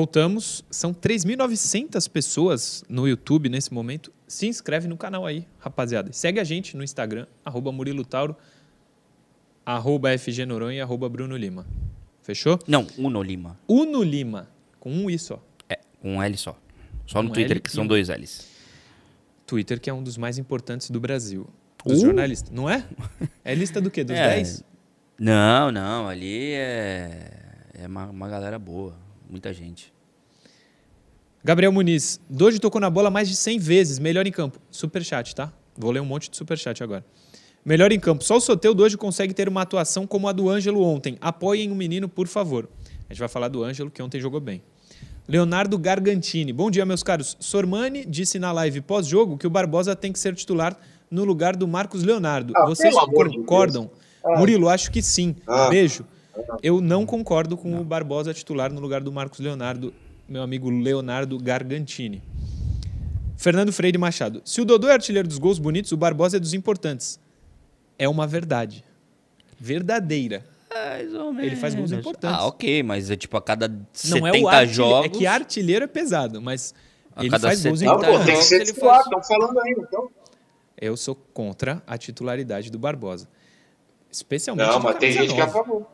Voltamos. São 3.900 pessoas no YouTube nesse momento. Se inscreve no canal aí, rapaziada. Segue a gente no Instagram, arroba Murilo Tauro, arroba FG Noronha e arroba Bruno Lima. Fechou? Não, Uno Lima. Uno Lima, com um I só. É, com um L só. Só no Um Twitter, L que são dois L's. Twitter, que é um dos mais importantes do Brasil. Dos Uh! jornalistas. Não é? [LAUGHS] É lista do quê? Dos É. 10? Não, não, ali é, é uma, uma galera boa, muita gente. Gabriel Muniz, Doji tocou na bola mais de 100 vezes, melhor em campo. Superchat, tá? Vou ler um monte de superchat agora. Melhor em campo. Só o Soteu Doji consegue ter uma atuação como a do Ângelo ontem. Apoiem o menino, por favor. A gente vai falar do Ângelo, que ontem jogou bem. Leonardo Gargantini. Bom dia, meus caros. Sormani disse na live pós-jogo que o Barbosa tem que ser titular no lugar do Marcos Leonardo. Ah, Vocês de concordam? Deus. Ah. Murilo, acho que sim. Ah. Beijo. Eu não concordo com o Barbosa titular no lugar do Marcos Leonardo, meu amigo Leonardo Gargantini. Fernando Freire Machado. Se o Dodô é artilheiro dos gols bonitos, o Barbosa é dos importantes. É uma verdade. Verdadeira. Mais ou Ele faz gols importantes. Ah, ok, mas é tipo a cada 70 Não é o artilheiro, jogos. é que artilheiro é pesado, mas A ele cada faz gols 70 Não, pô, tem que importantes. ser ele titular, faz. estão falando aí, então. Eu sou contra a titularidade do Barbosa. Especialmente Não, mas tem gente que é a 9. favor.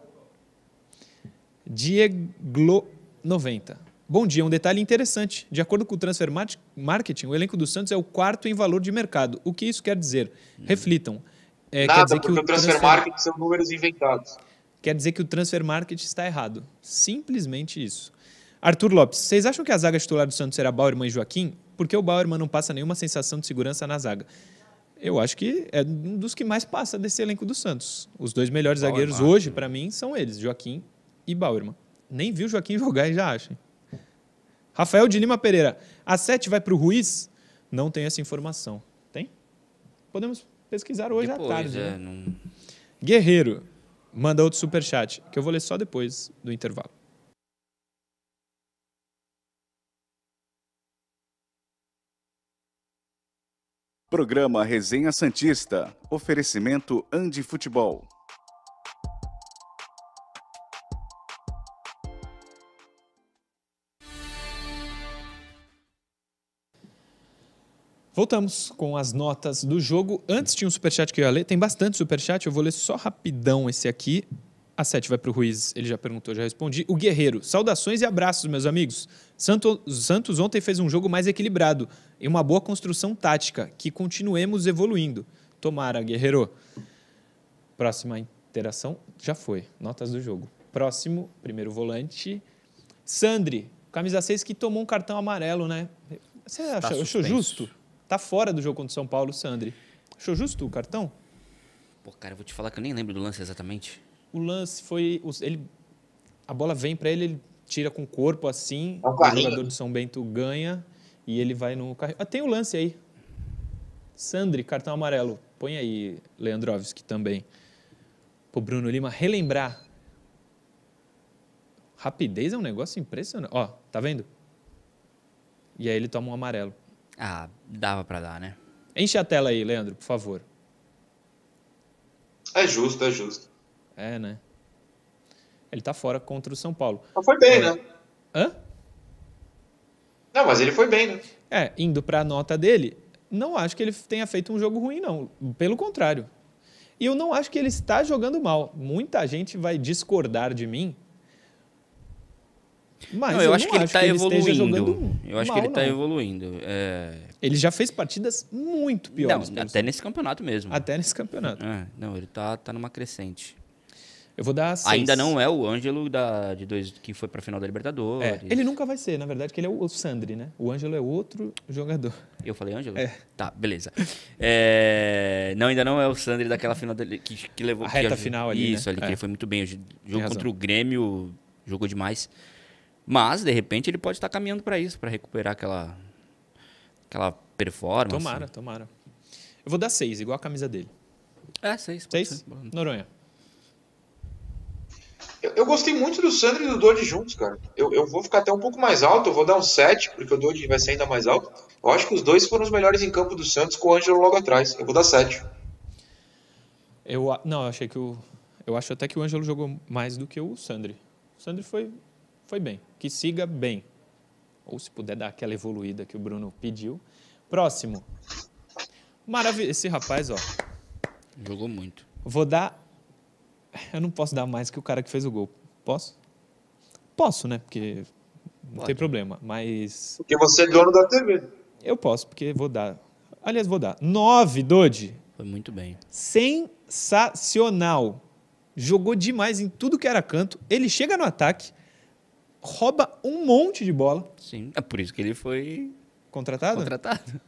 Dieglo 90. Bom dia, um detalhe interessante. De acordo com o Transfer Mar- Marketing, o elenco do Santos é o quarto em valor de mercado. O que isso quer dizer? Reflitam. É, quer Nada, dizer que o o transfer market são números inventados. quer dizer que o transfer market está errado. Simplesmente isso. Arthur Lopes, vocês acham que a zaga titular do Santos será Bauerman e Joaquim? Por que o Bauerman não passa nenhuma sensação de segurança na zaga? Eu acho que é um dos que mais passa desse elenco do Santos. Os dois melhores Bauerman. zagueiros hoje, para mim, são eles, Joaquim e Bauerman. Nem viu o Joaquim [LAUGHS] jogar e já acham. Rafael de Lima Pereira, a 7 vai para o Ruiz? Não tenho essa informação. Tem? Podemos pesquisar hoje Depois, à tarde. é, né? não- Guerreiro manda outro superchat, que eu vou ler só depois do intervalo. Programa Resenha Santista. Oferecimento Andi Futebol. Voltamos com as notas do jogo. Antes tinha um superchat que eu ia ler. Tem bastante superchat, eu vou ler só rapidão esse aqui. A 7 vai para o Ruiz, ele já perguntou, já respondi. O Guerreiro, saudações e abraços, meus amigos. Santo, Santos ontem fez um jogo mais equilibrado e uma boa construção tática. Que continuemos evoluindo. Tomara, Guerreiro. Próxima interação, já foi. Notas do jogo. Próximo, primeiro volante. Sandri, camisa 6 que tomou um cartão amarelo, né? Você Tá acha, justo? Tá fora do jogo contra o São Paulo, Sandri. Achou justo o cartão? Pô, cara, eu vou te falar que eu nem lembro do lance exatamente. O lance foi. Ele, a bola vem para ele, ele tira com o corpo assim. É um o jogador de São Bento ganha e ele vai no carrinho. Ah, tem o lance aí. Sandri, cartão amarelo. Põe aí, Leandrovski também. Pro Bruno Lima relembrar. Rapidez é um negócio impressionante. Ó, tá vendo? E aí ele toma um amarelo. Ah, dava pra dar, né? Enche a tela aí, Leandro, por favor. É justo, é justo. É, né? Ele tá fora contra o São Paulo. Mas foi bem, né? Hã? Não, mas ele foi bem, né? É, indo para a nota dele, não acho que ele tenha feito um jogo ruim, não. Pelo contrário. E eu não acho que ele está jogando mal. Muita gente vai discordar de mim. Mas não, eu, eu acho não que ele tá que esteja evoluindo. eu acho mal, que ele tá não. evoluindo. É... Ele já fez partidas muito piores. Não, até nesse campeonato mesmo. Até nesse campeonato. É, não, ele tá, tá numa crescente. Eu vou dar seis. Ainda não é o Ângelo da, de dois, que foi pra final da Libertadores. É, ele nunca vai ser, na verdade, que ele é o Sandri, né? O Ângelo é outro jogador. Eu falei Ângelo? É. Tá, beleza. É, Não, ainda não é o Sandri daquela final dele que, que levou... A que reta final ali, Isso, né? ali, que É. ele foi muito bem. O jogo contra o Grêmio jogou demais. Mas, de repente, ele pode estar caminhando pra isso, pra recuperar aquela, aquela performance. Tomara, tomara. Eu vou dar seis, igual a camisa dele. É, seis. Seis? Noronha. Eu, eu gostei muito do Sandro e do Dodi juntos, cara. Eu, eu vou ficar até um pouco mais alto, eu vou dar um 7, porque o Dodi vai ser ainda mais alto. Eu acho que os dois foram os melhores em campo do Santos com o Ângelo logo atrás. Eu vou dar 7. Eu, não, eu achei que o. Eu acho até que o Ângelo jogou mais do que o Sandri. O Sandri foi, foi bem. Que siga bem. Ou se puder dar aquela evoluída que o Bruno pediu. Próximo. Maravilha. Esse rapaz, ó. Jogou muito. Vou dar. Eu não posso dar mais que o cara que fez o gol. Posso? Posso, né? Porque não Pode. tem problema. Mas. Porque você é dono da TV. Eu posso, porque vou dar. Aliás, vou dar. 9, Dodi. Foi muito bem. Sensacional. Jogou demais em tudo que era canto. Ele chega no ataque, rouba um monte de bola. Sim, é por isso que ele foi contratado. Contratado.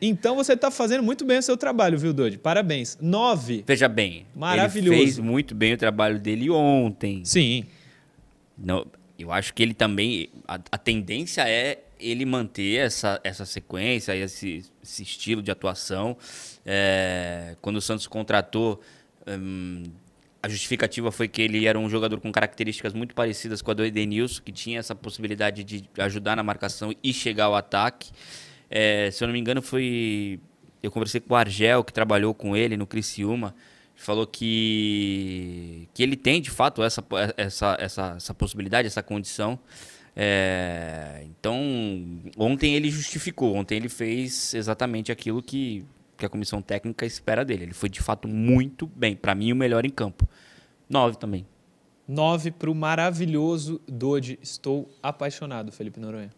Então você está fazendo muito bem o seu trabalho, viu, Dodi? Parabéns. 9. Veja bem, Maravilhoso. ele fez muito bem o trabalho dele ontem. Sim. Não, eu acho que ele também. A, a tendência é ele manter essa, essa sequência, esse, esse estilo de atuação. É, quando o Santos contratou, hum, a justificativa foi que ele era um jogador com características muito parecidas com a do Edenilson, que tinha essa possibilidade de ajudar na marcação e chegar ao ataque. É, se eu não me engano, foi. Eu conversei com o Argel, que trabalhou com ele no Criciúma, falou que, que ele tem de fato essa, essa, essa, essa possibilidade, essa condição. É, então, ontem ele justificou, ontem ele fez exatamente aquilo que, que a comissão técnica espera dele. Ele foi de fato muito bem, para mim, o melhor em campo. Nove também. 9 para o maravilhoso Dodi. Estou apaixonado, Felipe Noronha.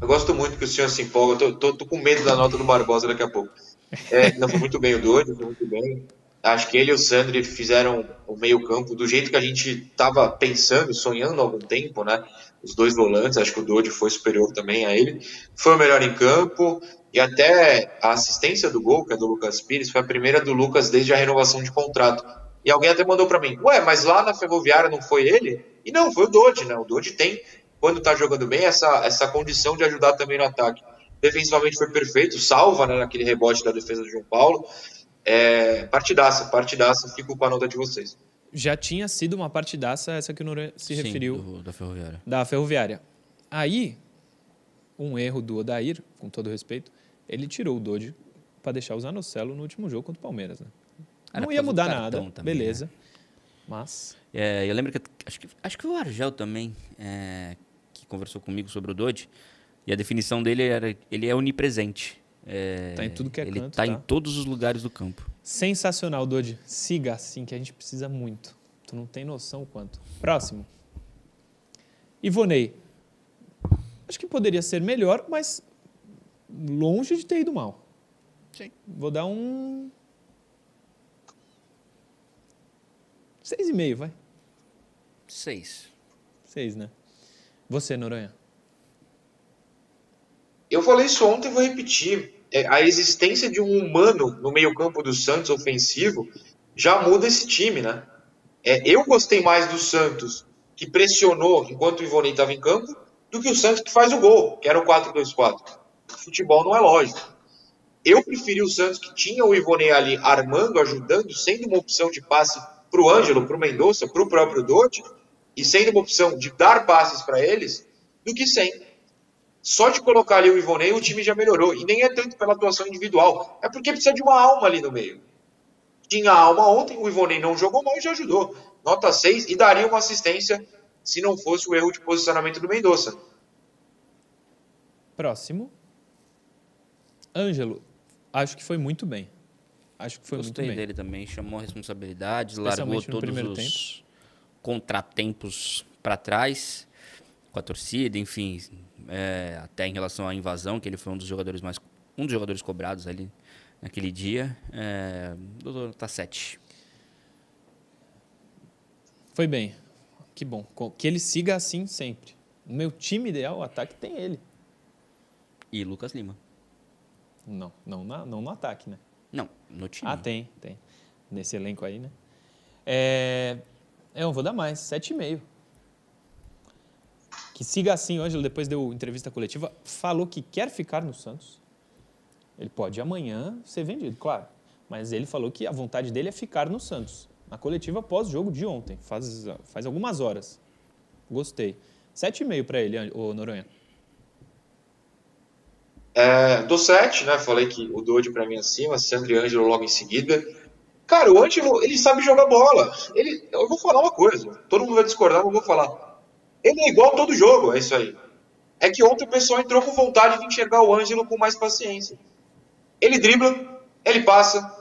Eu gosto muito que o senhor se empolga. Tô, tô, tô com medo da nota do Barbosa daqui a pouco. É, não foi muito bem o Dodi, foi muito bem. Acho que ele e o Sandri fizeram o meio-campo do jeito que a gente estava pensando, sonhando há algum tempo, né? Os dois volantes, acho que o Dodi foi superior também a ele. Foi o melhor em campo. E até a assistência do gol, que é do Lucas Pires, foi a primeira do Lucas desde a renovação de contrato. E alguém até mandou para mim: Ué, mas lá na Ferroviária não foi ele? E não, foi o Dodi, né? O Dodi tem, quando tá jogando bem, essa, essa condição de ajudar também no ataque. Defensivamente foi perfeito, salva né, naquele rebote da defesa do João Paulo. É, partidaça, partidaça, fico com a nota de vocês. Já tinha sido uma partidaça essa que o Noronha se Sim, referiu. do- da Ferroviária. Da Ferroviária. Aí, um erro do Odair, com todo respeito, ele tirou o Dodi para deixar o Zanocelo no último jogo contra o Palmeiras. Né? Era Não ia mudar nada, também, beleza. né? Mas É, eu lembro que acho, que. acho que o Argel também é, que conversou comigo sobre o Dodge. E a definição dele era, ele é onipresente. É, Tá em tudo que é ele canto, tá tá? em todos os lugares do campo. Sensacional, Dodi. Siga assim, que a gente precisa muito. Tu não tem noção o quanto. Próximo. Ivonei. Acho que poderia ser melhor, mas longe de ter ido mal. Sim. Vou dar um. Seis e meio, vai. Seis. Seis, né? Você, Noronha. Eu falei isso ontem e vou repetir. É, a existência de um humano no meio-campo do Santos ofensivo já muda esse time, né? É, eu gostei mais do Santos que pressionou enquanto o Ivonei estava em campo do que o Santos que faz o gol, que era o 4-2-4. Futebol não é lógico. Eu preferi o Santos que tinha o Ivonei ali armando, ajudando, sendo uma opção de passe para o Ângelo, para o Mendonça, para o próprio Dotti, e sendo uma opção de dar passes para eles, do que sem. Só de colocar ali o Ivonei, o time já melhorou. E nem é tanto pela atuação individual, é porque precisa de uma alma ali no meio. Tinha alma ontem, o Ivonei não jogou mal e já ajudou. Nota 6 e daria uma assistência se não fosse o erro de posicionamento do Mendonça. Próximo. Ângelo. Acho que foi muito bem. Acho que foi Gostei muito bem. dele também, chamou a responsabilidade, largou todos primeiro os contratempos para trás com a torcida, enfim, é, até em relação à invasão, que ele foi um dos jogadores mais um dos jogadores cobrados ali naquele dia. É, doutor, tá 7. Foi bem. Que bom. Que ele siga assim sempre. O meu time ideal, o ataque, tem ele. E Lucas Lima. Não, não, na- não no ataque, né? Não, no time. Ah, tem, tem. Nesse elenco aí, né? É, eu vou dar mais, 7,5. Que siga assim, o Ângelo, depois deu entrevista coletiva, falou que quer ficar no Santos. Ele pode amanhã ser vendido, claro. Mas ele falou que a vontade dele é ficar no Santos. Na coletiva pós-jogo de ontem, faz, faz algumas horas. Gostei. 7,5 para ele, ô Noronha. É, do 7, né? Falei que o Dodi pra mim acima, Sandro e Ângelo logo em seguida. Cara, o Ângelo, ele sabe jogar bola. Ele, eu vou falar uma coisa, todo mundo vai discordar, mas eu vou falar. Ele é igual todo jogo, é isso aí. É que ontem o pessoal entrou com vontade de enxergar o Ângelo com mais paciência. Ele dribla, ele passa.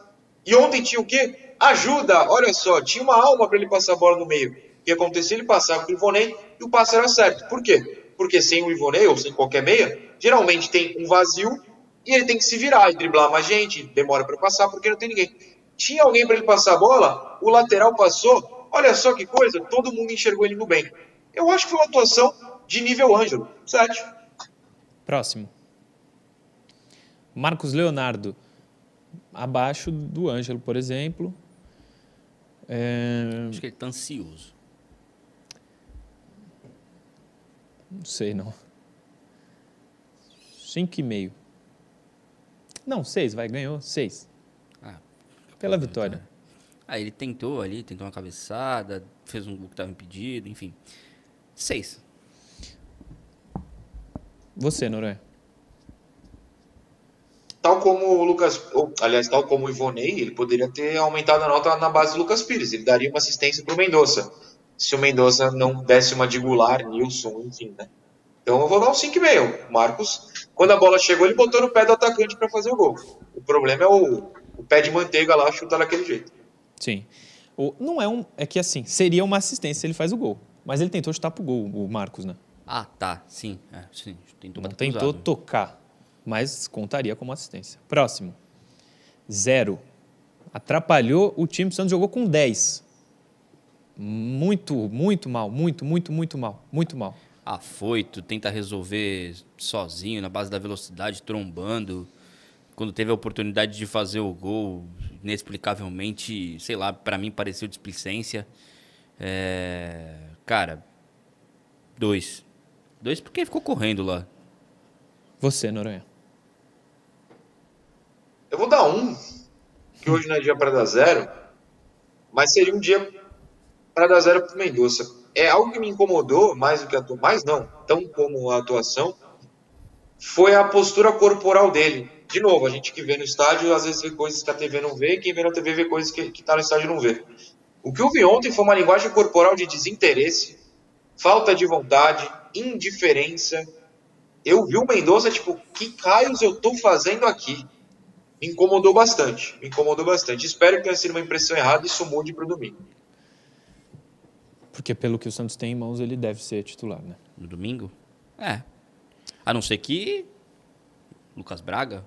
E ontem tinha o quê? Ajuda, olha só, tinha uma alma para ele passar a bola no meio. O que acontecia? Ele passava com o Ivonei e o passe era certo. Por quê? Porque sem o Ivonei ou sem qualquer meia, geralmente tem um vazio e ele tem que se virar e driblar mais gente, demora para passar porque não tem ninguém. Tinha alguém para ele passar a bola, o lateral passou, olha só que coisa, todo mundo enxergou ele no bem. Eu acho que foi uma atuação de nível Ângelo, 7. Próximo. Marcos Leonardo. Abaixo do Ângelo, por exemplo. É, Acho que ele tá ansioso. Não sei, não. Cinco e meio. Não, seis, vai, ganhou. Seis. Ah, Pela vitória. Ah, ele tentou ali, tentou uma cabeçada, fez um gol que estava impedido, enfim. Seis. Você, Noronha. Tal como o Lucas, ou, aliás, tal como o Ivonei, ele poderia ter aumentado a nota na base do Lucas Pires. Ele daria uma assistência para o Mendonça. Se o Mendonça não desse uma de Goulart, Nilson, enfim, né? Então eu vou dar um 5,5. Marcos, quando a bola chegou, ele botou no pé do atacante para fazer o gol. O problema é o, o pé de manteiga lá chutar daquele jeito. Sim. O, não é um. É que assim, seria uma assistência se ele faz o gol. Mas ele tentou chutar pro gol, o Marcos, né? Ah, tá. Sim. É, sim. Tentou Não tentou cruzado. tocar, mas contaria como assistência. Próximo. Zero. Atrapalhou o time, o Santos jogou com 10. Muito, muito mal, muito, muito, muito mal, muito mal. Afoito, tenta resolver sozinho, na base da velocidade, trombando. Quando teve a oportunidade de fazer o gol, inexplicavelmente, sei lá, pra mim pareceu displicência. É, Cara, dois. Dois porque ficou correndo lá. Você, Noronha. Eu vou dar um, que hoje não é dia para dar zero, mas seria um dia para dar zero para o Mendonça. É algo que me incomodou mais do que a atu- mais não, tão como a atuação, foi a postura corporal dele. De novo, a gente que vê no estádio às vezes vê coisas que a TV não vê, e quem vê na TV vê coisas que que tá no estádio não vê. O que eu vi ontem foi uma linguagem corporal de desinteresse, falta de vontade, indiferença. eu vi o Mendonça, tipo, que raios eu tô fazendo aqui? Me incomodou bastante, me incomodou bastante. Espero que tenha sido uma impressão errada e isso mude pro domingo. Porque pelo que o Santos tem em mãos, ele deve ser titular, né? No domingo? É. A não ser que. Lucas Braga?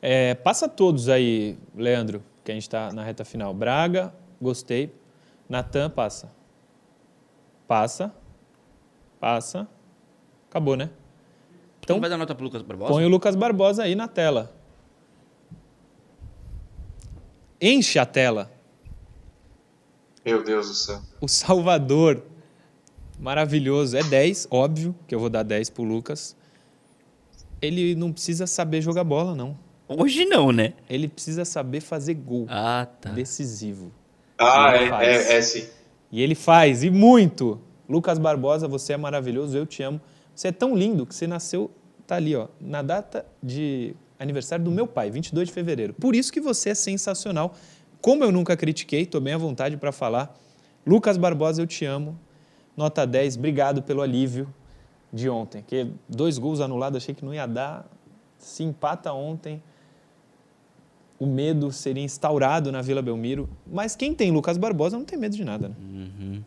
É, passa todos aí, Leandro, que a gente está na reta final. Braga, gostei. Natan, passa. Passa. Passa. Acabou, né? Então vai dar nota pro Lucas Barbosa? Põe o Lucas Barbosa aí na tela. Enche a tela. Meu Deus do céu. O Salvador. Maravilhoso. É 10, óbvio que eu vou dar 10 pro Lucas. Ele não precisa saber jogar bola, não. Hoje não, né? Ele precisa saber fazer gol. Ah, tá. Decisivo. Ah, E é, faz. é, é sim. E ele faz, e muito. Lucas Barbosa, você é maravilhoso, eu te amo. Você é tão lindo que você nasceu, tá ali, ó, na data de aniversário do meu pai, 22 de fevereiro. Por isso que você é sensacional. Como eu nunca critiquei, tô bem à vontade para falar. Lucas Barbosa, eu te amo. Nota 10, obrigado pelo alívio de ontem. Que dois gols anulados, achei que não ia dar. Se empata ontem, o medo seria instaurado na Vila Belmiro. Mas quem tem Lucas Barbosa não tem medo de nada, né? Uhum.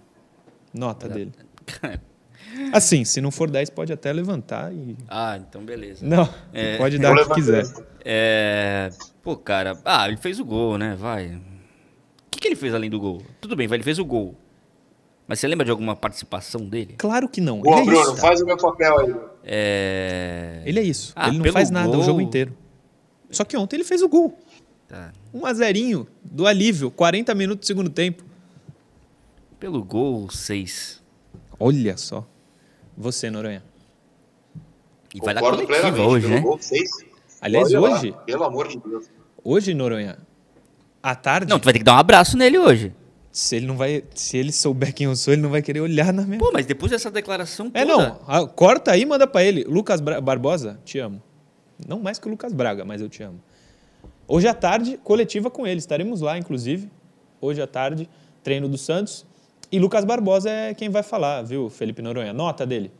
Nota dele. [LAUGHS] Assim, se não for 10, pode até levantar e. Ah, então beleza. Não, pode dar o que quiser. É... Pô, cara. Ah, ele fez o gol, né? Vai. O que, que ele fez além do gol? Tudo bem, vai, ele fez o gol. Mas você lembra de alguma participação dele? Claro que não. Boa, ele é Bruno, isso. faz o meu papel aí. É... Ele é isso. Ah, ele não faz nada o gol- jogo inteiro. Só que ontem ele fez o gol. Tá. Um a zerinho do alívio, 40 minutos do segundo tempo. Pelo gol, 6. Olha só. Você, Noronha. E vai dar coletiva hoje, pelo né? gol, seis. Aliás, Olha lá, hoje, pelo amor de Deus. hoje, Noronha, à tarde. Não, tu vai ter que dar um abraço nele hoje. Se ele não vai, se ele souber quem eu sou, ele não vai querer olhar na minha. Pô, mas depois dessa declaração toda... É não, Ah, corta aí, e manda pra ele. Lucas Bra- Barbosa, te amo. Não mais que o Lucas Braga, mas eu te amo. Hoje à tarde, coletiva com ele. Estaremos lá, inclusive. Hoje à tarde, treino do Santos. E Lucas Barbosa é quem vai falar, viu, Felipe Noronha? Nota dele.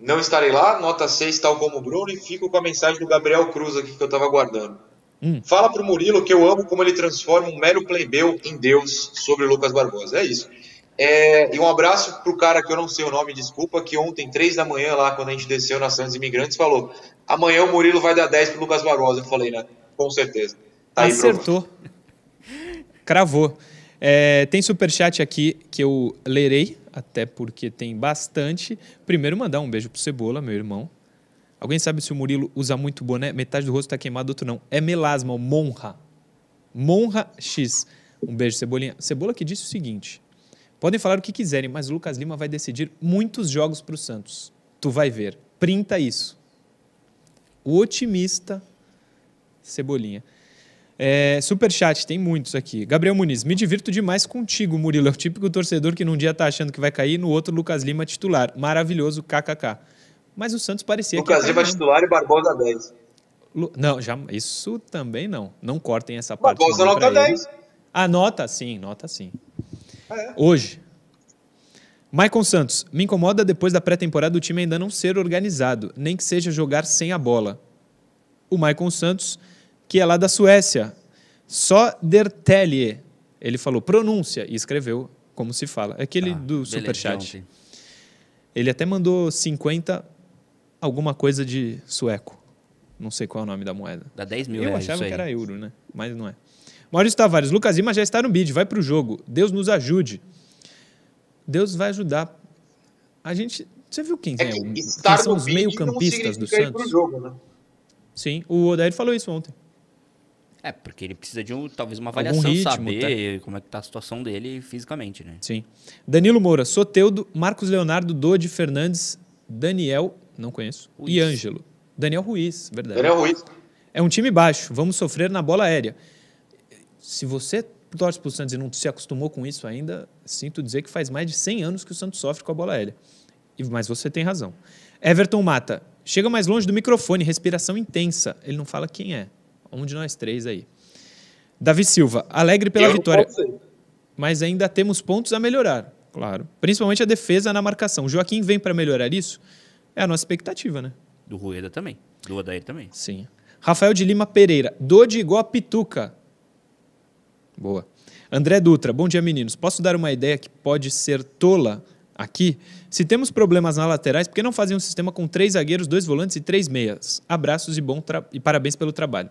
Não estarei lá, nota 6, tal como o Bruno, e fico com a mensagem do Gabriel Cruz aqui que eu tava aguardando. Hum. Fala pro Murilo que eu amo como ele transforma um mero plebeu em Deus sobre o Lucas Barbosa. É isso. É, e um abraço pro cara que eu não sei o nome, desculpa, que ontem, três da manhã, lá, quando a gente desceu na Santos Imigrantes, falou: amanhã o Murilo vai dar 10 pro Lucas Barbosa. Eu falei, né? Com certeza. Tá. Acertou. Cravou. É, tem superchat aqui que eu lerei, até porque tem bastante. Primeiro, mandar um beijo pro Cebola, meu irmão. Alguém sabe se o Murilo usa muito boné? Metade do rosto tá queimado, outro não. É melasma, o Monra. Monra X. Um beijo, Cebolinha. Cebola que disse o seguinte: podem falar o que quiserem, mas o Lucas Lima vai decidir muitos jogos pro Santos. Tu vai ver. Printa isso. O otimista Cebolinha. É, superchat, tem muitos aqui. Gabriel Muniz, me divirto demais contigo, Murilo. É o típico torcedor que num dia tá achando que vai cair, no outro Lucas Lima titular. Maravilhoso, kkk. Mas o Santos parecia Lucas que. ia Lima cair mesmo. titular e Barbosa 10. Lu- Não, já, isso também não. Não cortem essa parte. Barbosa nota pra ele. 10. Ah, nota sim, nota sim. É. Hoje. Maicon Santos, me incomoda depois da pré-temporada o time ainda não ser organizado, nem que seja jogar sem a bola. O Maicon Santos, que é lá da Suécia, só der Telje. Ele falou pronúncia e escreveu como se fala. É aquele do beleza, superchat. ontem. Ele até mandou 50 alguma coisa de sueco. Não sei qual é o nome da moeda. Dá 10 mil Eu reais achava isso que era euro, né? Mas não é. Maurício Tavares, Lucas Lima já está no bid, vai pro jogo. Deus nos ajude. Deus vai ajudar. A gente. Você viu quem, é, o- quem Estar são os meio-campistas do significa ir pro Santos? jogo, né? Sim, o Odair falou isso ontem. É, porque ele precisa de um, talvez uma Algum avaliação, ritmo, saber como é que tá a situação dele fisicamente, né? Sim. Danilo Moura, Soteudo, Marcos Leonardo, Dodi Fernandes, Daniel, não conheço, e Ângelo. Daniel Ruiz, verdade. Daniel Ruiz. É um time baixo, vamos sofrer na bola aérea. Se você torce para o Santos e não se acostumou com isso ainda, sinto dizer que faz mais de 100 anos que o Santos sofre com a bola aérea. E- Mas você tem razão. Everton Mata, chega mais longe do microfone, respiração intensa. Ele não fala quem é. Um de nós três aí. Davi Silva, alegre pela Eu não vitória. Mas ainda temos pontos a melhorar, claro. Principalmente a defesa na marcação. O Joaquim vem para melhorar isso? É a nossa expectativa, né? Do Rueda também. Do Odair também. Sim. Rafael de Lima Pereira. Dodi igual a Pituca. Boa. André Dutra. Bom dia, meninos. Posso dar uma ideia que pode ser tola aqui? Se temos problemas nas laterais, por que não fazer um sistema com três zagueiros, dois volantes e três meias? Abraços e, bom tra- e parabéns pelo trabalho.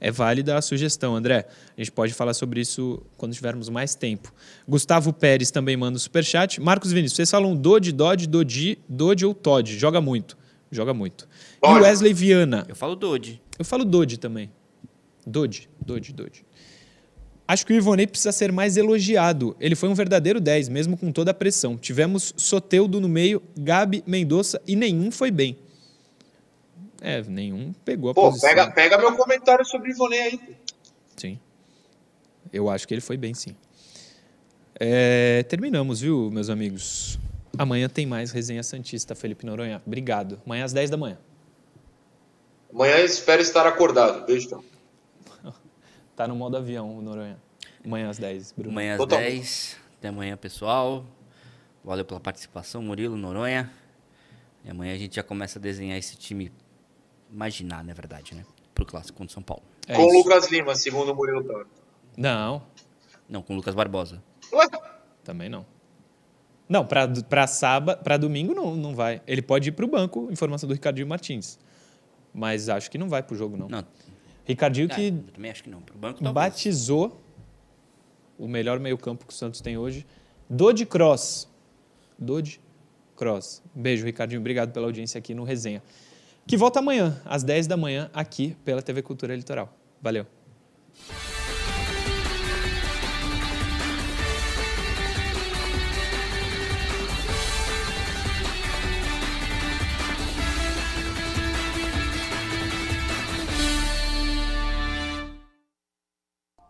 É válida a sugestão, André. A gente pode falar sobre isso quando tivermos mais tempo. Gustavo Pérez também manda um superchat. Marcos Vinícius, vocês falam Dodi, Dodge, Dodi, Dodi ou Todd? Joga muito. Joga muito. E o Wesley Viana. Eu falo Dodi. Eu falo Dodi também. Dodi, Dodi, Dodi. Acho que o Ivonei precisa ser mais elogiado. Ele foi um verdadeiro 10, mesmo com toda a pressão. Tivemos Soteudo no meio, Gabi, Mendonça e nenhum foi bem. É, nenhum pegou a Pô, posição. pega, pega meu comentário sobre o Ivonei aí. Sim. Eu acho que ele foi bem, sim. É, terminamos, viu, meus amigos? Amanhã tem mais Resenha Santista, Felipe Noronha. Obrigado. Amanhã às 10 da manhã. Amanhã espero estar acordado. Beijo, então. Tá no modo avião, o Noronha. Amanhã às 10, Bruno. Amanhã às Total. 10. Até amanhã, pessoal. Valeu pela participação, Murilo, Noronha. E amanhã a gente já começa a desenhar esse time imaginar, na verdade, né? Pro clássico contra São Paulo. É com o. Lucas Lima, segundo o Murilo Toro. Não, Não, com o Lucas Barbosa. Ué? também não. Não, pra, pra sábado, pra domingo não, não vai. Ele pode ir pro banco, informação do Ricardinho Martins. Mas acho que não vai pro jogo, não. Não. Ricardinho Ah, que também acho que não. Pro banco talvez. batizou o melhor meio-campo que o Santos tem hoje. Dodi Cross. Dodi Cross. Beijo, Ricardinho. Obrigado pela audiência aqui no Resenha. Que volta amanhã, às 10 da manhã, aqui pela TV Cultura Litoral. Valeu.